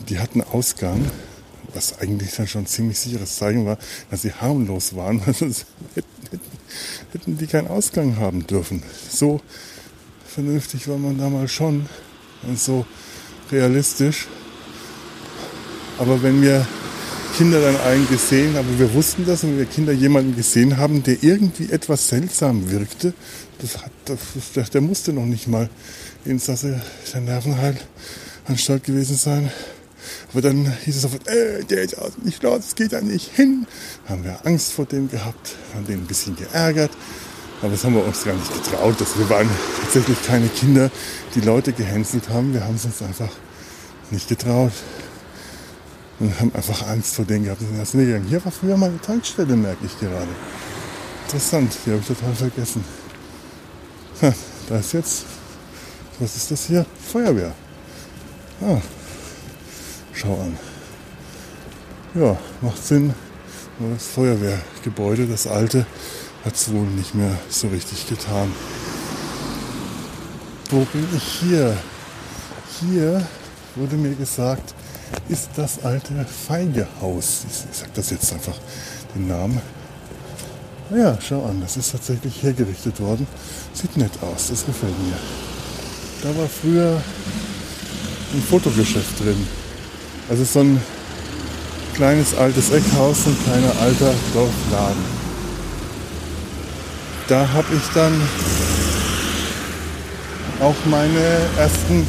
die hatten Ausgang, was eigentlich dann schon ein ziemlich sicheres Zeichen war, dass sie harmlos waren, sonst hätten, die keinen Ausgang haben dürfen. So vernünftig war man damals schon und so realistisch. Aber wenn wir Kinder dann einen gesehen haben, wir wussten das, und wir Kinder jemanden gesehen haben, der irgendwie etwas seltsam wirkte, das hat, das, der musste noch nicht mal Insasse der Nervenheilanstalt gewesen sein. Aber dann hieß es sofort, äh, der ist aus dem Schloss, geht da nicht hin. Haben wir Angst vor dem gehabt, haben den ein bisschen geärgert. Aber das haben wir uns gar nicht getraut. Dass wir waren tatsächlich keine Kinder, die Leute gehänselt haben. Wir haben es uns einfach nicht getraut. Und haben einfach Angst vor denen gehabt. Und sind gegangen. Hier war früher mal eine Tankstelle, merke ich gerade. Interessant, die habe ich total vergessen. Da ist jetzt, was ist das hier? Feuerwehr. Ah, Schau an. Ja, macht Sinn. Das Feuerwehrgebäude, das alte, hat es wohl nicht mehr so richtig getan. Wo bin ich hier? Hier wurde mir gesagt, ist das alte Feigehaus. Ich sage das jetzt einfach den Namen. Ja, schau an, das ist tatsächlich hergerichtet worden. Sieht nett aus, das gefällt mir. Da war früher ein Fotogeschäft drin. Also so ein kleines altes Eckhaus, ein kleiner alter Dorfladen. Da habe ich dann auch meine ersten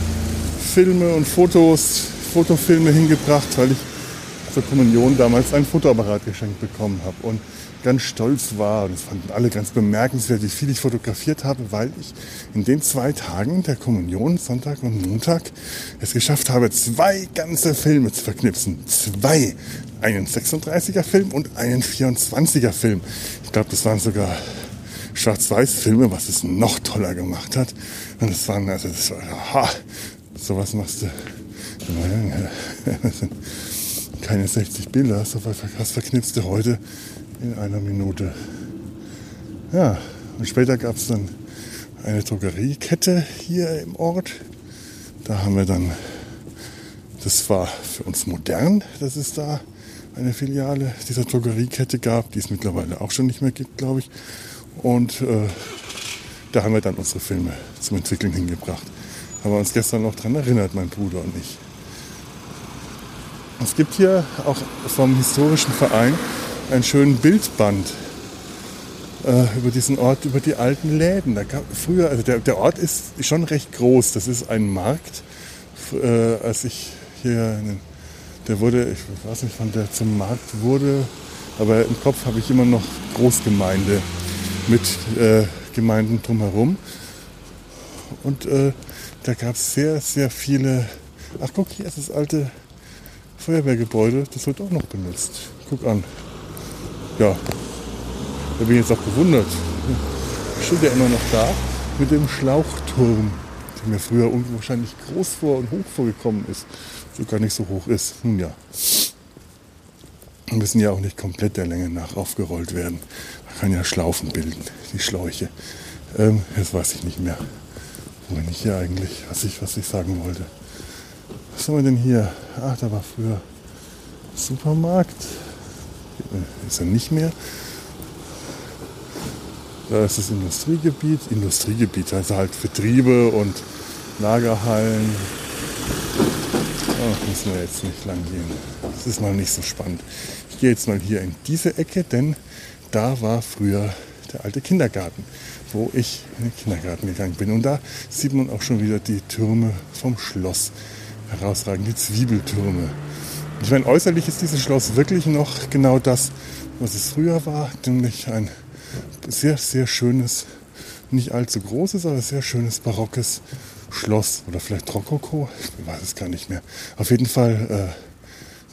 Filme und Fotos, Fotofilme hingebracht, weil ich zur Kommunion damals ein Fotoapparat geschenkt bekommen habe und ganz stolz war. Das fanden alle ganz bemerkenswert, wie viel ich fotografiert habe, weil ich in den zwei Tagen der Kommunion, Sonntag und Montag, es geschafft habe, zwei ganze Filme zu verknipsen. Zwei. Einen 36er Film und einen 24er Film. Ich glaube, das waren sogar Schwarz-Weiß-Filme, was es noch toller gemacht hat. Und das waren, also das war, aha, sowas machst du. Keine 60 Bilder, so was verknipst du heute in einer Minute. Ja, und später gab es dann eine Drogeriekette hier im Ort. Da haben wir dann, das war für uns modern, dass es da eine Filiale dieser Drogeriekette gab, die es mittlerweile auch schon nicht mehr gibt, glaube ich. Und äh, da haben wir dann unsere Filme zum Entwickeln hingebracht. Haben wir uns gestern noch daran erinnert, mein Bruder und ich. Es gibt hier auch vom historischen Verein einen schönen Bildband äh, über diesen Ort, über die alten Läden. Da gab, früher, also der, der Ort ist schon recht groß. Das ist ein Markt. Äh, als ich hier, der wurde, ich weiß nicht, wann der zum Markt wurde, aber im Kopf habe ich immer noch Großgemeinde mit äh, Gemeinden drumherum. Und äh, da gab es sehr, sehr viele. Ach guck, hier ist das alte Feuerwehrgebäude. Das wird auch noch benutzt. Guck an. Ja, da bin ich jetzt auch gewundert. Steht ja immer noch da mit dem Schlauchturm, der mir früher unwahrscheinlich groß vor und hoch vorgekommen ist. So gar nicht so hoch ist. Nun ja. Müssen ja auch nicht komplett der Länge nach aufgerollt werden. Man kann ja Schlaufen bilden, die Schläuche. Ähm, jetzt weiß ich nicht mehr, wo bin ich hier eigentlich, was ich, was ich sagen wollte. Was haben wir denn hier? Ach, da war früher Supermarkt. Ist er nicht mehr. Da ist das Industriegebiet. Industriegebiet, also halt Betriebe und Lagerhallen. Oh, müssen wir jetzt nicht lang gehen. Das ist mal nicht so spannend. Ich gehe jetzt mal hier in diese Ecke, denn da war früher der alte Kindergarten, wo ich in den Kindergarten gegangen bin. Und da sieht man auch schon wieder die Türme vom Schloss herausragend, die Zwiebeltürme. Ich meine, äußerlich ist dieses Schloss wirklich noch genau das, was es früher war, nämlich ein sehr, sehr schönes, nicht allzu großes, aber sehr schönes barockes Schloss oder vielleicht Rokoko, ich weiß es gar nicht mehr. Auf jeden Fall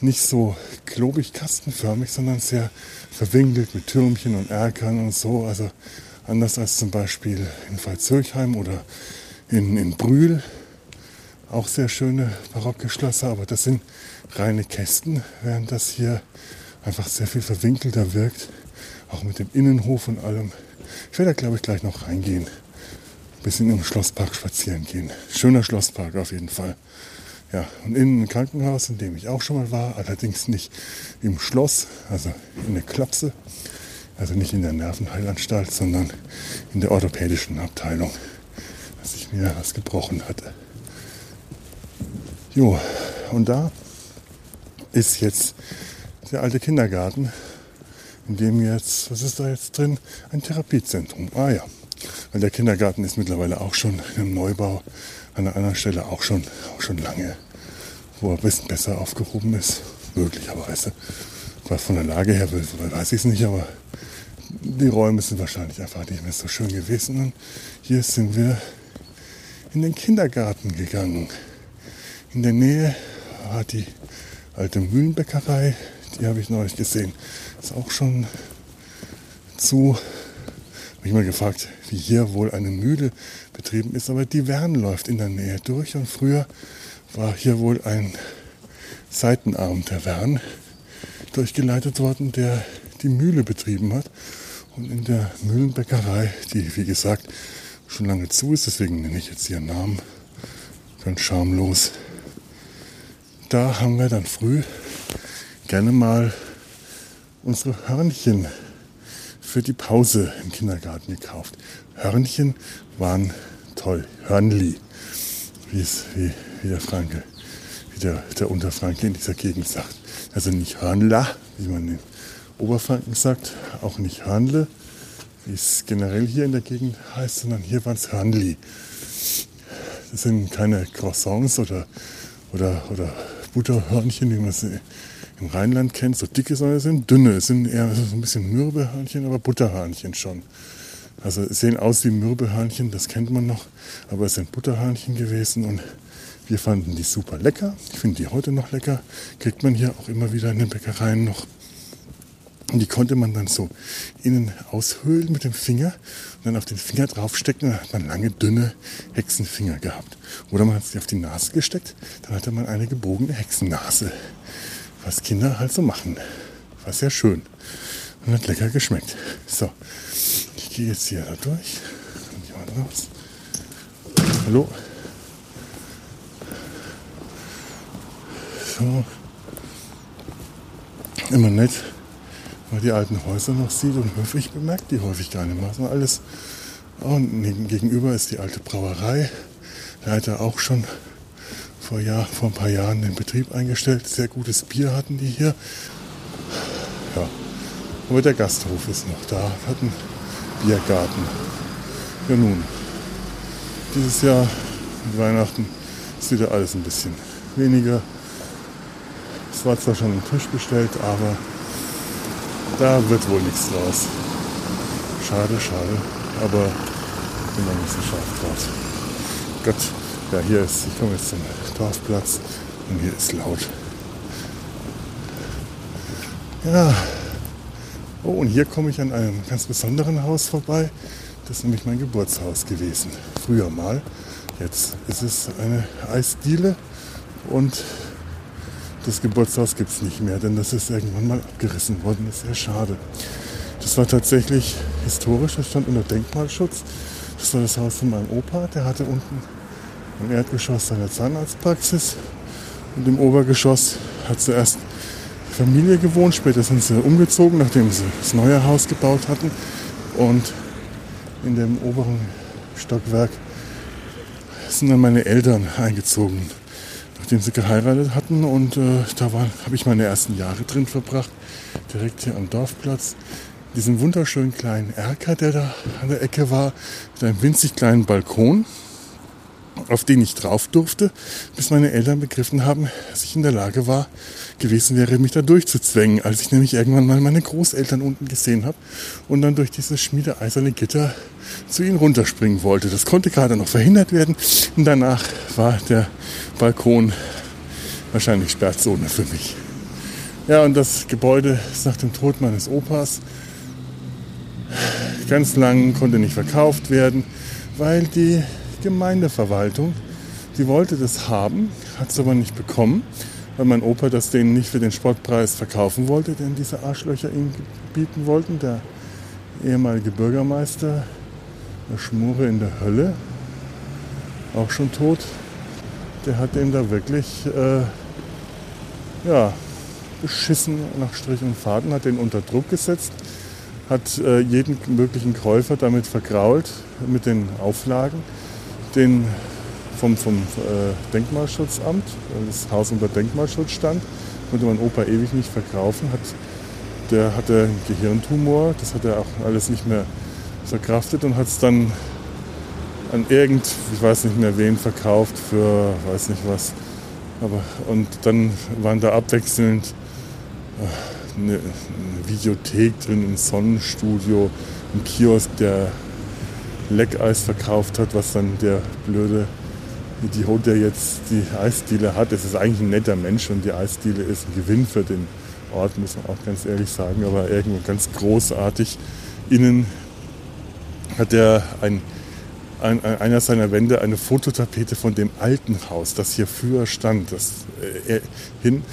äh, nicht so klobig kastenförmig, sondern sehr verwinkelt mit Türmchen und Erkern und so. Also anders als zum Beispiel in Veitshöchheim oder in, in Brühl. Auch sehr schöne barocke Schlösser, aber das sind reine Kästen, während das hier einfach sehr viel verwinkelter wirkt. Auch mit dem Innenhof und allem. Ich werde da, glaube ich, gleich noch reingehen. Ein bisschen im Schlosspark spazieren gehen. Schöner Schlosspark auf jeden Fall. Ja, und innen ein Krankenhaus, in dem ich auch schon mal war, allerdings nicht im Schloss, also in der Klapse, also nicht in der Nervenheilanstalt, sondern in der orthopädischen Abteilung, dass ich mir was gebrochen hatte. Jo, und da ist jetzt der alte Kindergarten, in dem jetzt, was ist da jetzt drin? Ein Therapiezentrum. Ah ja, weil der Kindergarten ist mittlerweile auch schon im Neubau, an einer anderen Stelle auch schon, auch schon lange, wo er ein bisschen besser aufgehoben ist, möglicherweise. Was von der Lage her weiß ich es nicht, aber die Räume sind wahrscheinlich einfach nicht mehr so schön gewesen. Und hier sind wir in den Kindergarten gegangen. In der Nähe war die alte Mühlenbäckerei, die habe ich neulich gesehen. Ist auch schon zu. Habe ich mal gefragt, wie hier wohl eine Mühle betrieben ist, aber die Wern läuft in der Nähe durch und früher war hier wohl ein Seitenarm der Wern durchgeleitet worden, der die Mühle betrieben hat. Und in der Mühlenbäckerei, die wie gesagt schon lange zu ist, deswegen nenne ich jetzt ihren Namen, ganz schamlos, da haben wir dann früh gerne mal unsere Hörnchen für die Pause im Kindergarten gekauft. Hörnchen waren toll. Hörnli, wie, es, wie, wie der Franke, wie der, der Unterfranke in dieser Gegend sagt. Also nicht Hörnla, wie man in Oberfranken sagt, auch nicht Hörnle, wie es generell hier in der Gegend heißt, sondern hier waren es Hörnli. Das sind keine Croissants oder, oder, oder Butterhörnchen, wie man im Rheinland kennt, so dicke, es sind dünne. Es sind eher so ein bisschen Mürbehörnchen, aber Butterhörnchen schon. Also sehen aus wie Mürbehörnchen, das kennt man noch, aber es sind Butterhörnchen gewesen und wir fanden die super lecker. Ich finde die heute noch lecker. Kriegt man hier auch immer wieder in den Bäckereien noch. Und die konnte man dann so innen aushöhlen mit dem Finger und dann auf den Finger draufstecken. Dann hat man lange, dünne Hexenfinger gehabt. Oder man hat sie auf die Nase gesteckt, dann hatte man eine gebogene Hexennase. Was Kinder halt so machen. War sehr schön. Und hat lecker geschmeckt. So, ich gehe jetzt hier da durch. Kommt jemand raus? Hallo? So. Immer nett, weil die alten Häuser noch sieht und Höfe. Ich bemerke die häufig gar nicht mehr. Also alles. Und gegenüber ist die alte Brauerei. Da hat er auch schon vor, Jahr, vor ein paar Jahren den Betrieb eingestellt. Sehr gutes Bier hatten die hier. Ja, aber der Gasthof ist noch da, hat einen Biergarten. Ja nun, dieses Jahr mit Weihnachten ist wieder alles ein bisschen weniger. Es war zwar schon ein Tisch bestellt, aber da wird wohl nichts draus. Schade, schade, aber bin noch nicht so scharf drauf. Gott, ja hier ist, ich komme jetzt zum Dorfplatz und hier ist laut. Ja, oh und hier komme ich an einem ganz besonderen Haus vorbei. Das ist nämlich mein Geburtshaus gewesen. Früher mal. Jetzt ist es eine Eisdiele und das Geburtshaus gibt es nicht mehr, denn das ist irgendwann mal abgerissen worden. Das ist sehr schade. Das war tatsächlich historisch, das stand unter Denkmalschutz. Das war das Haus von meinem Opa, der hatte unten im Erdgeschoss seine Zahnarztpraxis und im Obergeschoss hat zuerst die Familie gewohnt. Später sind sie umgezogen, nachdem sie das neue Haus gebaut hatten. Und in dem oberen Stockwerk sind dann meine Eltern eingezogen nachdem sie geheiratet hatten. Und äh, da habe ich meine ersten Jahre drin verbracht, direkt hier am Dorfplatz. Diesen wunderschönen kleinen Erker, der da an der Ecke war, mit einem winzig kleinen Balkon, auf den ich drauf durfte, bis meine Eltern begriffen haben, dass ich in der Lage war, gewesen wäre, mich da durchzuzwängen, als ich nämlich irgendwann mal meine Großeltern unten gesehen habe und dann durch dieses schmiedeeiserne Gitter zu ihnen runterspringen wollte. Das konnte gerade noch verhindert werden und danach war der Balkon wahrscheinlich Sperrzone für mich. Ja, und das Gebäude ist nach dem Tod meines Opas ganz lang konnte nicht verkauft werden, weil die Gemeindeverwaltung, die wollte das haben, hat es aber nicht bekommen weil mein Opa das denen nicht für den Spottpreis verkaufen wollte, den diese Arschlöcher ihm bieten wollten. Der ehemalige Bürgermeister, der Schmure in der Hölle, auch schon tot, der hat dem da wirklich äh, ja, beschissen nach Strich und Faden, hat den unter Druck gesetzt, hat äh, jeden möglichen Käufer damit vergrault mit den Auflagen, den vom, vom äh, Denkmalschutzamt, weil das Haus unter Denkmalschutz stand, konnte mein Opa ewig nicht verkaufen. Hat, der hatte einen Gehirntumor, das hat er auch alles nicht mehr verkraftet und hat es dann an irgend, ich weiß nicht mehr wen, verkauft für weiß nicht was. Aber, und dann waren da abwechselnd äh, eine, eine Videothek drin, ein Sonnenstudio, ein Kiosk, der Leckeis verkauft hat, was dann der blöde Idiot, der jetzt die Eisdiele hat. Es ist eigentlich ein netter Mensch und die Eisdiele ist ein Gewinn für den Ort, muss man auch ganz ehrlich sagen, aber irgendwo ganz großartig. Innen hat er ein, ein, einer seiner Wände eine Fototapete von dem alten Haus, das hier früher stand, das äh, hin.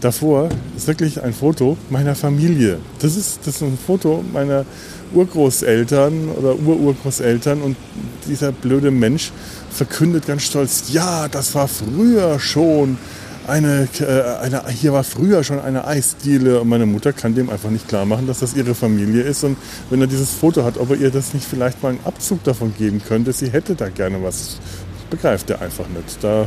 Davor ist wirklich ein Foto meiner Familie. Das ist, das ist ein Foto meiner Urgroßeltern oder Ururgroßeltern und dieser blöde Mensch verkündet ganz stolz, ja, das war früher schon eine, äh, eine, hier war früher schon eine Eisdiele und meine Mutter kann dem einfach nicht klar machen, dass das ihre Familie ist und wenn er dieses Foto hat, ob er ihr das nicht vielleicht mal einen Abzug davon geben könnte, sie hätte da gerne was, begreift er einfach nicht. Da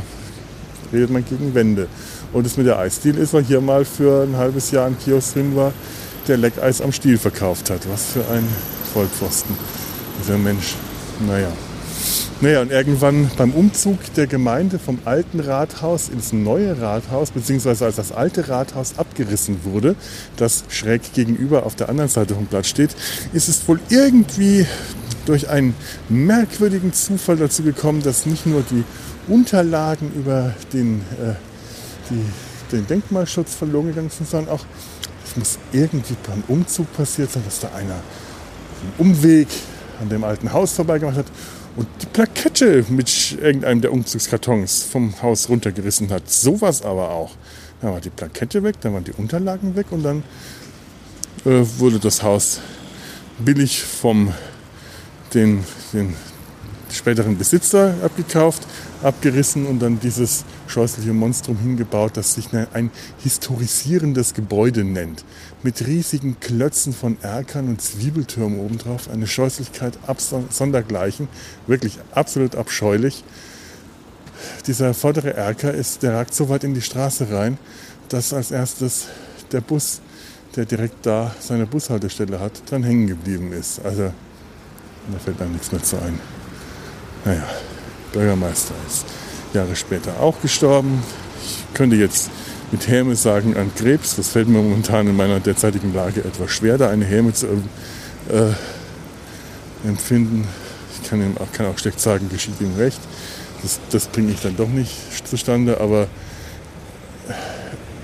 redet man gegen Wände. Und das mit der Eisdiele ist, weil hier mal für ein halbes Jahr ein Kiosk drin war, der Leckeis am Stiel verkauft hat. Was für ein Vollpfosten, dieser Mensch. Naja. Naja, und irgendwann beim Umzug der Gemeinde vom alten Rathaus ins neue Rathaus, beziehungsweise als das alte Rathaus abgerissen wurde, das schräg gegenüber auf der anderen Seite vom Platz steht, ist es wohl irgendwie durch einen merkwürdigen Zufall dazu gekommen, dass nicht nur die Unterlagen über den, äh, die, den Denkmalschutz verloren gegangen sind, sondern auch, es muss irgendwie beim Umzug passiert sein, dass da einer einen Umweg an dem alten Haus vorbeigemacht hat und die Plakette mit irgendeinem der Umzugskartons vom Haus runtergerissen hat. Sowas aber auch. Dann war die Plakette weg, dann waren die Unterlagen weg und dann äh, wurde das Haus billig vom den, den späteren Besitzer abgekauft, abgerissen und dann dieses scheußliche Monstrum hingebaut, das sich ein historisierendes Gebäude nennt. Mit riesigen Klötzen von Erkern und Zwiebeltürmen obendrauf. Eine Scheußlichkeit sondergleichen. Wirklich absolut abscheulich. Dieser vordere Erker ist, der ragt so weit in die Straße rein, dass als erstes der Bus, der direkt da seine Bushaltestelle hat, dran hängen geblieben ist. Also da fällt einem nichts mehr zu ein. Naja, Bürgermeister ist Jahre später auch gestorben. Ich könnte jetzt mit Häme sagen an Krebs. Das fällt mir momentan in meiner derzeitigen Lage etwas schwer, da eine Häme zu äh, empfinden. Ich kann, ihm, kann auch schlecht sagen, geschieht ihm recht. Das, das bringe ich dann doch nicht zustande, aber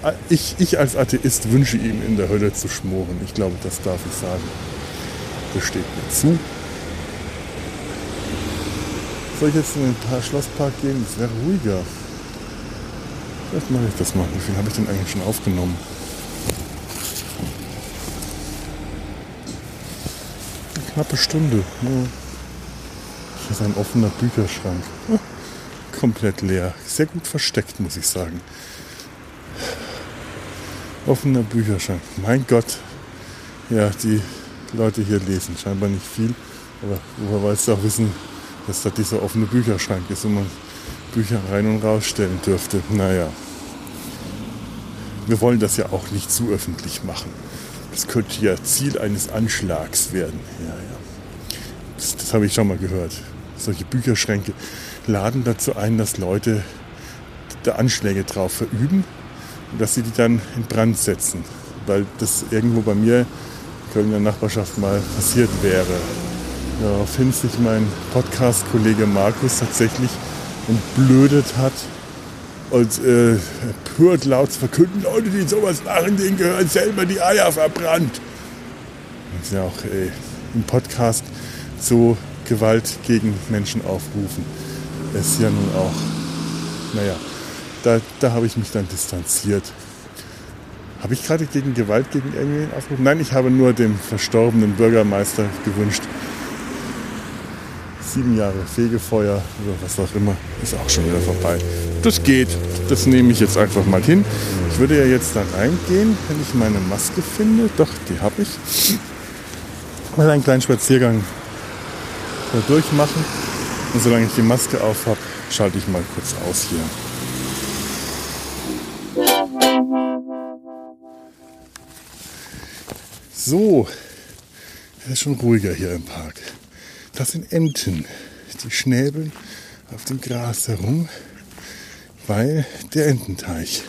äh, ich, ich als Atheist wünsche ihm in der Hölle zu schmoren. Ich glaube, das darf ich sagen. Das steht mir zu. Soll ich jetzt in den Schlosspark gehen? Das wäre ruhiger. Vielleicht mache ich das mal. Wie viel habe ich denn eigentlich schon aufgenommen? Eine knappe Stunde. Ja. Hier ist ein offener Bücherschrank. Komplett leer. Sehr gut versteckt, muss ich sagen. Offener Bücherschrank. Mein Gott. Ja, die Leute hier lesen scheinbar nicht viel. Aber woher weißt du auch wissen, dass da dieser offene Bücherschrank ist und man Bücher rein und rausstellen dürfte. Naja, wir wollen das ja auch nicht zu öffentlich machen. Das könnte ja Ziel eines Anschlags werden. Ja, ja. Das, das habe ich schon mal gehört. Solche Bücherschränke laden dazu ein, dass Leute da Anschläge drauf verüben und dass sie die dann in Brand setzen. Weil das irgendwo bei mir in der Nachbarschaft mal passiert wäre. Daraufhin sich mein Podcast-Kollege Markus tatsächlich entblödet hat und äh, empört laut zu verkünden, Leute, die sowas machen, denen gehören selber die Eier verbrannt. Das ist ja auch ey, äh, im Podcast so Gewalt gegen Menschen aufrufen. Ist ja nun auch, naja, da, da habe ich mich dann distanziert. Habe ich gerade gegen Gewalt gegen irgendwen aufgerufen? Nein, ich habe nur dem verstorbenen Bürgermeister gewünscht, sieben Jahre Fegefeuer oder was auch immer, ist auch schon wieder vorbei. Das geht, das nehme ich jetzt einfach mal hin. Ich würde ja jetzt da reingehen, wenn ich meine Maske finde. Doch, die habe ich. Mal einen kleinen Spaziergang da durchmachen. Und solange ich die Maske auf habe, schalte ich mal kurz aus hier. So, es ist schon ruhiger hier im Park. Das sind Enten. Die schnäbeln auf dem Gras herum, weil der Ententeich,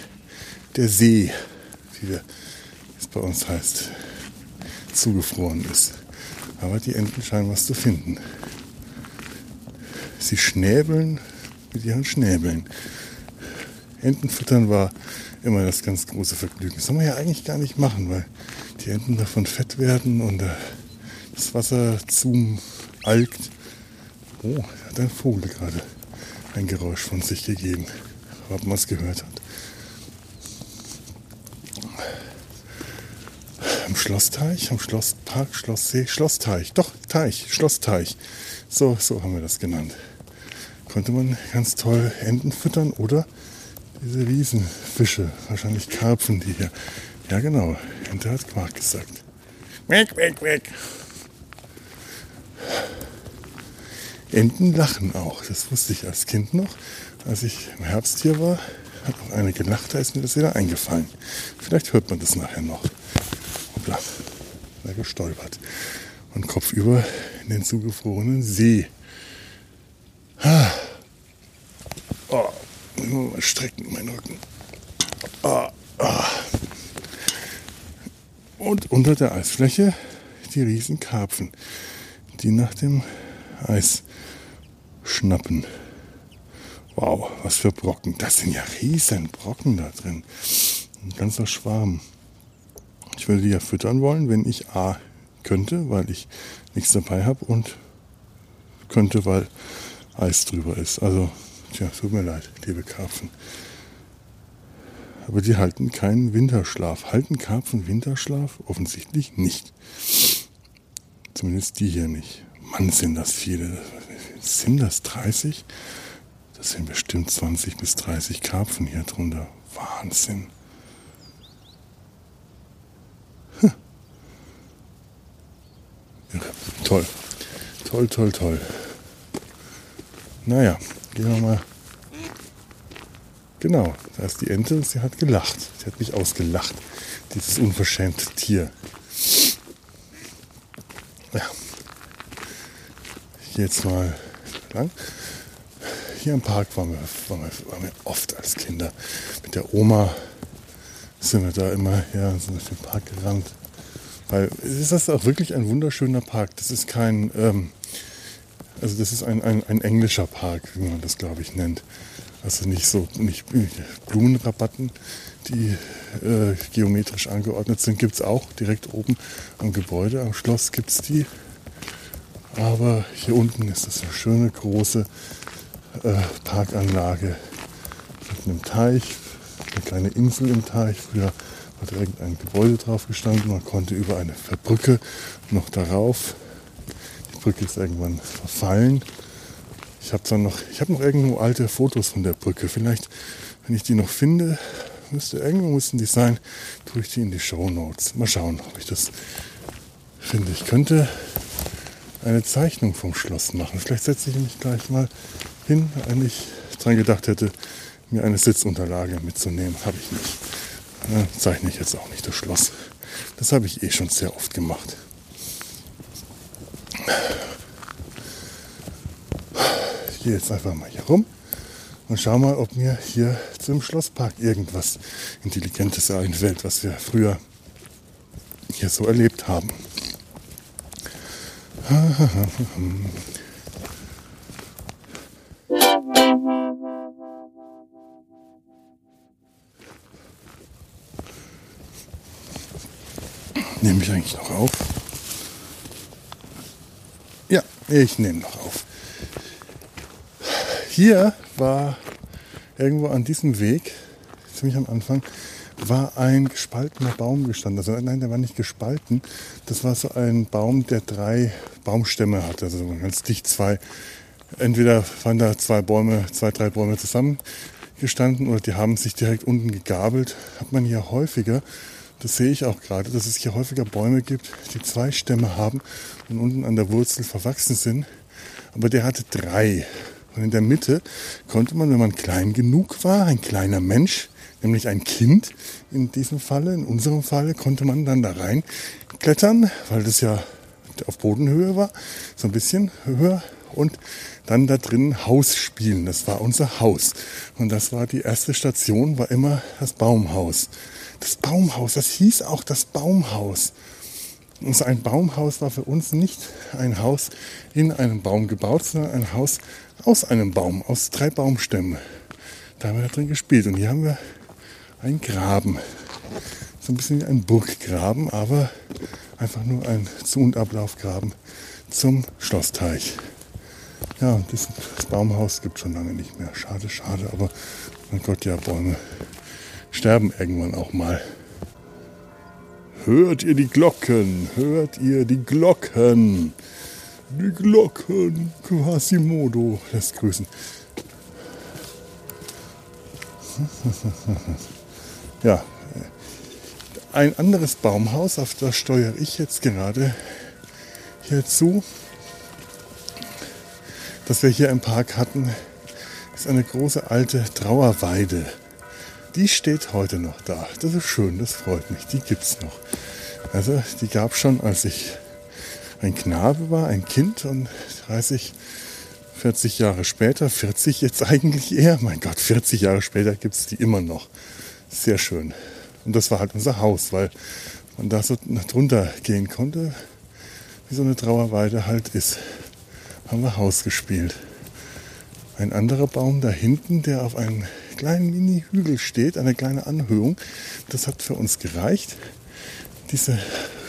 der See, wie es bei uns heißt, zugefroren ist. Aber die Enten scheinen was zu finden. Sie schnäbeln mit ihren Schnäbeln. Entenfüttern war immer das ganz große Vergnügen. Das soll man ja eigentlich gar nicht machen, weil die Enten davon fett werden und das Wasser zum alkt. Oh, hat ein Vogel gerade ein Geräusch von sich gegeben, ob man es gehört hat. Am Schlossteich, am Schlosspark, Schlosssee, Schlossteich, doch, Teich, Schlossteich. So, so haben wir das genannt. Konnte man ganz toll Enten füttern oder diese Riesenfische, wahrscheinlich Karpfen, die hier. Ja, genau, Ente hat Quark gesagt. Weg, weg, weg. Enten lachen auch. Das wusste ich als Kind noch. Als ich im Herbst hier war, hat auch eine gelacht, da ist mir das wieder eingefallen. Vielleicht hört man das nachher noch. Hoppla, da gestolpert. Und kopfüber in den zugefrorenen See. Oh, mal strecken, mein Rücken. Oh, oh. Und unter der Eisfläche die riesen Karpfen, die nach dem Eis schnappen. Wow, was für Brocken. Das sind ja riesen Brocken da drin. Ein ganzer Schwarm. Ich würde die ja füttern wollen, wenn ich A könnte, weil ich nichts dabei habe und könnte, weil Eis drüber ist. Also, tja, tut mir leid, liebe Karpfen. Aber die halten keinen Winterschlaf. Halten Karpfen Winterschlaf? Offensichtlich nicht. Zumindest die hier nicht. Mann, sind das viele. Sind das 30? Das sind bestimmt 20 bis 30 Karpfen hier drunter. Wahnsinn. Hm. Toll. Toll, toll, toll. Naja, gehen wir mal. Genau, da ist die Ente und sie hat gelacht. Sie hat mich ausgelacht, dieses unverschämte Tier. Jetzt mal lang. Hier im Park waren wir, waren, wir, waren wir oft als Kinder. Mit der Oma sind wir da immer ja, sind durch den Park gerannt. Weil es ist auch wirklich ein wunderschöner Park. Das ist kein, ähm, also das ist ein, ein, ein englischer Park, wie man das glaube ich nennt. Also nicht so, nicht Blumenrabatten, die äh, geometrisch angeordnet sind, gibt es auch direkt oben am Gebäude, am Schloss gibt es die. Aber hier unten ist das eine schöne große äh, Parkanlage mit einem Teich, eine kleine Insel im Teich. Früher war direkt ein Gebäude drauf gestanden. Man konnte über eine Brücke noch darauf. Die Brücke ist irgendwann verfallen. Ich habe noch, ich habe noch irgendwo alte Fotos von der Brücke. Vielleicht, wenn ich die noch finde, müsste irgendwo müssen die sein, tue ich die in die Show Notes. Mal schauen, ob ich das finde. Ich könnte eine Zeichnung vom Schloss machen. Vielleicht setze ich mich gleich mal hin, wenn ich dran gedacht hätte, mir eine Sitzunterlage mitzunehmen. Habe ich nicht. Dann zeichne ich jetzt auch nicht das Schloss. Das habe ich eh schon sehr oft gemacht. Ich gehe jetzt einfach mal hier rum und schau mal, ob mir hier zum Schlosspark irgendwas Intelligentes einfällt, was wir früher hier so erlebt haben. Nehme ich eigentlich noch auf? Ja, ich nehme noch auf. Hier war irgendwo an diesem Weg, ziemlich am Anfang, war ein gespaltener Baum gestanden. Also nein, der war nicht gespalten. Das war so ein Baum, der drei Baumstämme hatte. Also ganz dicht zwei. Entweder waren da zwei Bäume, zwei, drei Bäume zusammengestanden oder die haben sich direkt unten gegabelt. Hat man hier häufiger. Das sehe ich auch gerade, dass es hier häufiger Bäume gibt, die zwei Stämme haben und unten an der Wurzel verwachsen sind. Aber der hatte drei. Und in der Mitte konnte man, wenn man klein genug war, ein kleiner Mensch, nämlich ein Kind in diesem Falle, in unserem Falle, konnte man dann da rein klettern, weil das ja auf Bodenhöhe war, so ein bisschen höher und dann da drin Haus spielen. Das war unser Haus. Und das war die erste Station, war immer das Baumhaus. Das Baumhaus, das hieß auch das Baumhaus. Und so ein Baumhaus war für uns nicht ein Haus in einem Baum gebaut, sondern ein Haus aus einem Baum, aus drei Baumstämmen. Da haben wir da drin gespielt. Und hier haben wir einen Graben. So ein bisschen wie ein Burggraben, aber einfach nur ein Zu- und Ablaufgraben zum Schlossteich. Ja, das, das Baumhaus gibt schon lange nicht mehr. Schade, schade, aber mein Gott, ja, Bäume sterben irgendwann auch mal. Hört ihr die Glocken? Hört ihr die Glocken? Die Glocken. Quasimodo lässt grüßen. ja, ein anderes Baumhaus, auf das steuere ich jetzt gerade hier zu, das wir hier im Park hatten, ist eine große alte Trauerweide. Die steht heute noch da. Das ist schön, das freut mich. Die gibt es noch. Also die gab es schon, als ich ein Knabe war, ein Kind und 30, 40 Jahre später, 40 jetzt eigentlich eher, mein Gott, 40 Jahre später gibt es die immer noch. Sehr schön. Und das war halt unser Haus, weil man da so drunter gehen konnte, wie so eine Trauerweide halt ist. Haben wir Haus gespielt. Ein anderer Baum da hinten, der auf einem kleinen Mini-Hügel steht, eine kleine Anhöhung, das hat für uns gereicht. Diese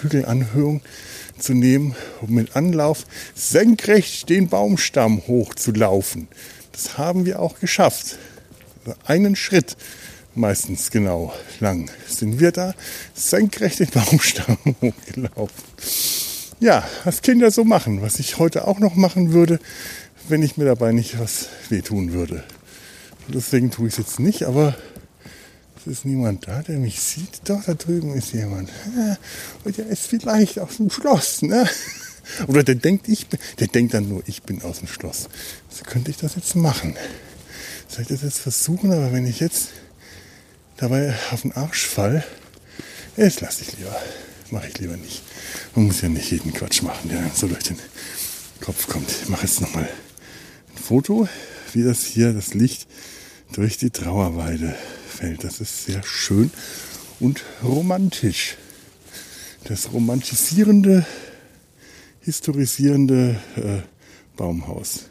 Hügelanhöhung zu nehmen, um mit Anlauf senkrecht den Baumstamm hoch zu laufen. Das haben wir auch geschafft. Einen Schritt meistens genau lang sind wir da senkrecht den Baumstamm hochgelaufen. Ja, was Kinder so machen, was ich heute auch noch machen würde, wenn ich mir dabei nicht was wehtun würde. Und deswegen tue ich es jetzt nicht, aber es ist niemand da, der mich sieht. Doch, da drüben ist jemand. Und der ist vielleicht aus dem Schloss. Ne? Oder der denkt, ich bin, der denkt dann nur, ich bin aus dem Schloss. So könnte ich das jetzt machen. Soll ich das jetzt versuchen, aber wenn ich jetzt dabei auf den Arsch fall, das lasse ich lieber. Mache ich lieber nicht. Man muss ja nicht jeden Quatsch machen, der so durch den Kopf kommt. Ich mache jetzt nochmal ein Foto, wie das hier das Licht durch die Trauerweide fällt. Das ist sehr schön und romantisch. Das romantisierende, historisierende äh, Baumhaus.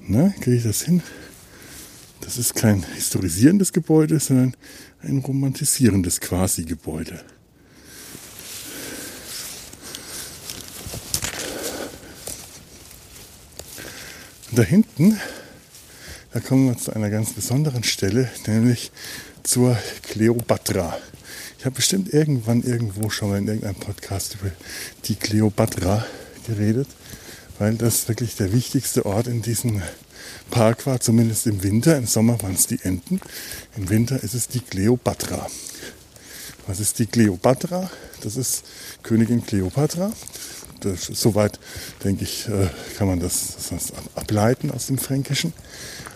Na, kriege ich das hin? Das ist kein historisierendes Gebäude, sondern ein romantisierendes Quasi-Gebäude. da hinten da kommen wir zu einer ganz besonderen Stelle, nämlich zur Kleopatra. Ich habe bestimmt irgendwann irgendwo schon mal in irgendeinem Podcast über die Kleopatra geredet, weil das wirklich der wichtigste Ort in diesem Park war, zumindest im Winter. Im Sommer waren es die Enten, im Winter ist es die Kleopatra. Was ist die Kleopatra? Das ist Königin Kleopatra. Das, soweit, denke ich, äh, kann man das, das ableiten aus dem Fränkischen.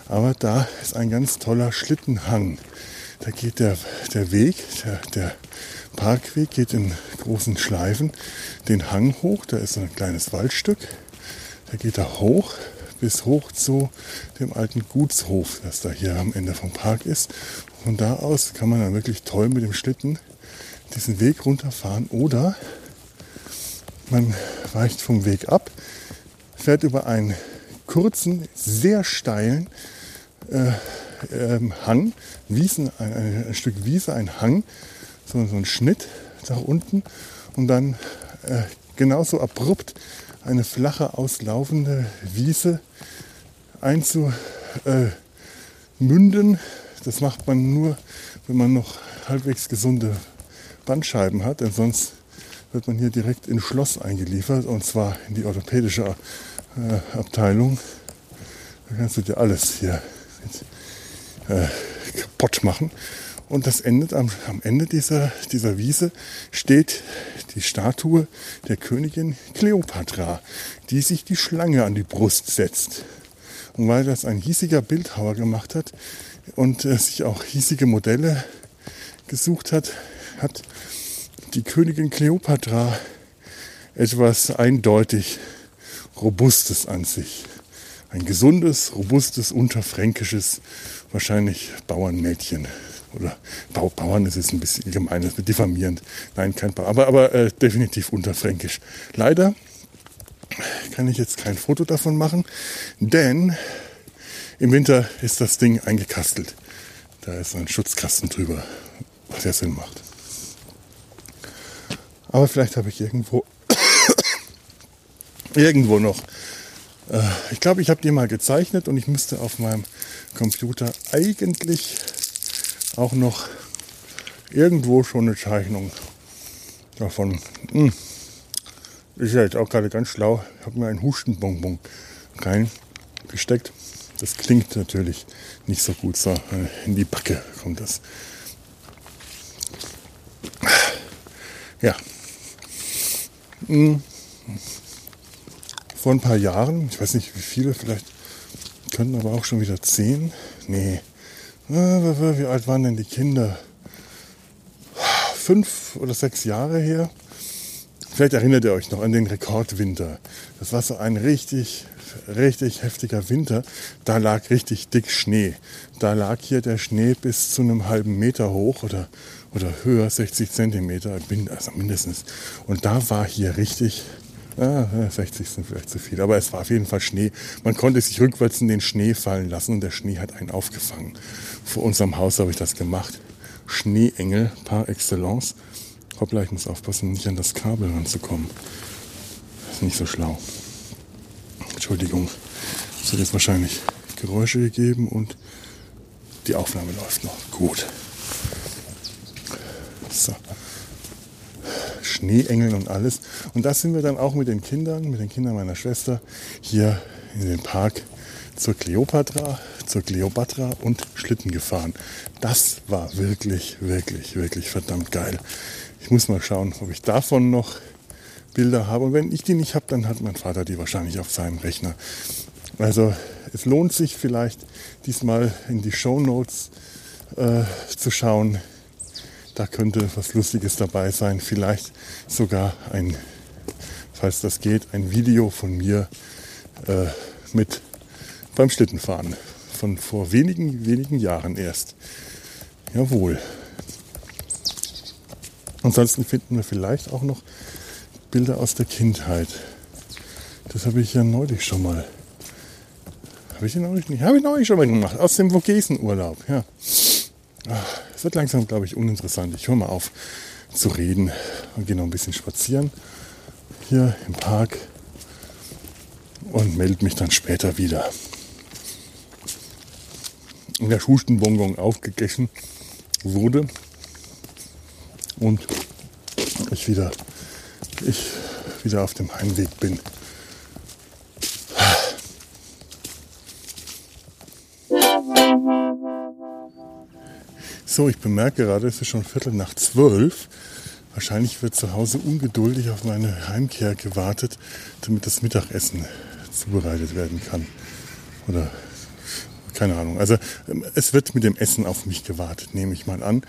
Aber da ist ein ganz toller Schlittenhang. Da geht der, der Weg, der, der Parkweg geht in großen Schleifen den Hang hoch. Da ist ein kleines Waldstück. Da geht er hoch bis hoch zu dem alten Gutshof, das da hier am Ende vom Park ist. Von da aus kann man dann wirklich toll mit dem Schlitten diesen Weg runterfahren oder man weicht vom Weg ab, fährt über einen kurzen, sehr steilen äh, ähm, Hang, Wiesen, ein, ein, Stück Wiese, ein Hang, so, so ein Schnitt nach unten und dann äh, genauso abrupt eine flache, auslaufende Wiese einzumünden. Äh, das macht man nur, wenn man noch halbwegs gesunde Bandscheiben hat, denn sonst wird man hier direkt ins Schloss eingeliefert und zwar in die orthopädische äh, Abteilung. Da kannst du dir alles hier äh, kaputt machen. Und das endet am, am Ende dieser, dieser Wiese steht die Statue der Königin Kleopatra, die sich die Schlange an die Brust setzt. Und weil das ein hiesiger Bildhauer gemacht hat und äh, sich auch hiesige Modelle gesucht hat, hat die Königin Kleopatra etwas eindeutig Robustes an sich. Ein gesundes, robustes, unterfränkisches wahrscheinlich Bauernmädchen. Oder Bau, Bauern ist jetzt ein bisschen gemein, das ist diffamierend. Nein, kein Bauer, aber, aber äh, definitiv unterfränkisch. Leider kann ich jetzt kein Foto davon machen, denn im Winter ist das Ding eingekastelt. Da ist ein Schutzkasten drüber, was ja Sinn macht. Aber vielleicht habe ich irgendwo irgendwo noch äh, ich glaube, ich habe die mal gezeichnet und ich müsste auf meinem Computer eigentlich auch noch irgendwo schon eine Zeichnung davon. Hm. Ist ja jetzt auch gerade ganz schlau. Ich habe mir einen Hustenbonbon reingesteckt. Das klingt natürlich nicht so gut. So, in die Backe kommt das. Ja. Hm vor ein paar Jahren, ich weiß nicht wie viele, vielleicht könnten aber auch schon wieder zehn. Nee. Wie alt waren denn die Kinder? Fünf oder sechs Jahre her. Vielleicht erinnert ihr euch noch an den Rekordwinter. Das war so ein richtig, richtig heftiger Winter. Da lag richtig dick Schnee. Da lag hier der Schnee bis zu einem halben Meter hoch oder, oder höher, 60 Zentimeter, also mindestens. Und da war hier richtig, ah, 60 sind vielleicht zu viel, aber es war auf jeden Fall Schnee. Man konnte sich rückwärts in den Schnee fallen lassen und der Schnee hat einen aufgefangen. Vor unserem Haus habe ich das gemacht. Schneeengel par excellence. Hoppla, ich muss aufpassen, nicht an das Kabel ranzukommen. Das ist nicht so schlau. Entschuldigung. Es wird jetzt wahrscheinlich Geräusche gegeben und die Aufnahme läuft noch. Gut. So. Schneeengeln und alles. Und das sind wir dann auch mit den Kindern, mit den Kindern meiner Schwester hier in den Park zur Kleopatra, zur Kleopatra und Schlitten gefahren. Das war wirklich, wirklich, wirklich verdammt geil. Ich muss mal schauen, ob ich davon noch Bilder habe. Und wenn ich die nicht habe, dann hat mein Vater die wahrscheinlich auf seinem Rechner. Also es lohnt sich vielleicht diesmal in die Show Notes äh, zu schauen. Da könnte was Lustiges dabei sein. Vielleicht sogar ein, falls das geht, ein Video von mir äh, mit beim Schlittenfahren. Von vor wenigen, wenigen Jahren erst. Jawohl. Ansonsten finden wir vielleicht auch noch Bilder aus der Kindheit. Das habe ich ja neulich schon mal. Habe ich den neulich nicht? Habe ich neulich schon mal gemacht. Aus dem Vogesenurlaub. Ja. Es wird langsam, glaube ich, uninteressant. Ich höre mal auf zu reden und gehe noch ein bisschen spazieren hier im Park und melde mich dann später wieder. Und der Hustenbonbon aufgegessen wurde, und ich wieder, ich wieder auf dem Heimweg bin. So, ich bemerke gerade, es ist schon Viertel nach zwölf. Wahrscheinlich wird zu Hause ungeduldig auf meine Heimkehr gewartet, damit das Mittagessen zubereitet werden kann. Oder keine Ahnung. Also ähm, es wird mit dem Essen auf mich gewartet, nehme ich mal an.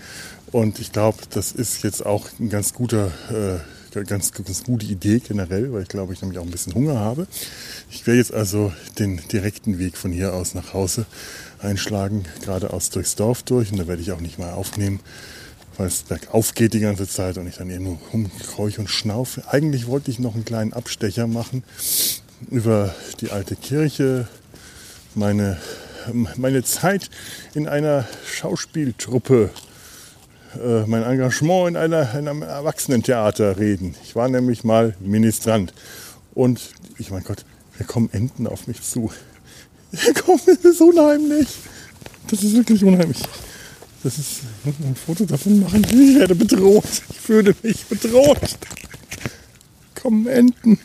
Und ich glaube, das ist jetzt auch ein ganz guter, äh, ganz, ganz gute Idee generell, weil ich glaube, ich nämlich auch ein bisschen Hunger habe. Ich werde jetzt also den direkten Weg von hier aus nach Hause einschlagen, geradeaus durchs Dorf durch und da werde ich auch nicht mal aufnehmen, weil es bergauf geht die ganze Zeit und ich dann eben nur rumkräuch und schnaufe. Eigentlich wollte ich noch einen kleinen Abstecher machen über die alte Kirche, meine meine Zeit in einer Schauspieltruppe, äh, mein Engagement in einer, in einem Erwachsenentheater reden. Ich war nämlich mal Ministrant. Und ich mein Gott, hier kommen Enten auf mich zu. Kommen, das ist unheimlich. Das ist wirklich unheimlich. Das ist, ich muss ein Foto davon machen. Ich werde bedroht. Ich fühle mich bedroht. Kommen Enten.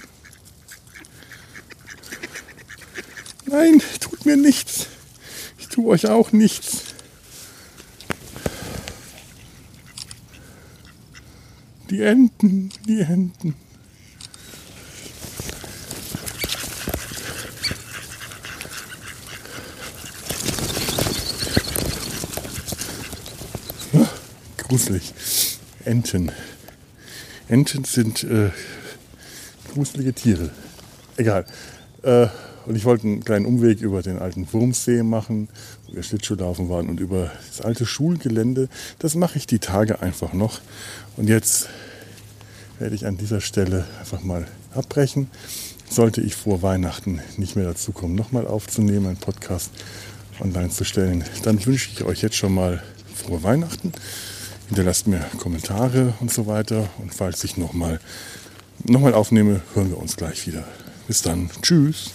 Nein, tut mir nichts tue euch auch nichts. Die Enten, die Enten. Gruselig. Enten. Enten sind äh, gruselige Tiere. Egal. Äh, und ich wollte einen kleinen Umweg über den alten Wurmsee machen, wo wir Schlittschuhlaufen waren und über das alte Schulgelände. Das mache ich die Tage einfach noch. Und jetzt werde ich an dieser Stelle einfach mal abbrechen. Sollte ich vor Weihnachten nicht mehr dazu kommen, nochmal aufzunehmen, einen Podcast online zu stellen, dann wünsche ich euch jetzt schon mal frohe Weihnachten. Hinterlasst mir Kommentare und so weiter. Und falls ich nochmal noch mal aufnehme, hören wir uns gleich wieder. Bis dann. Tschüss.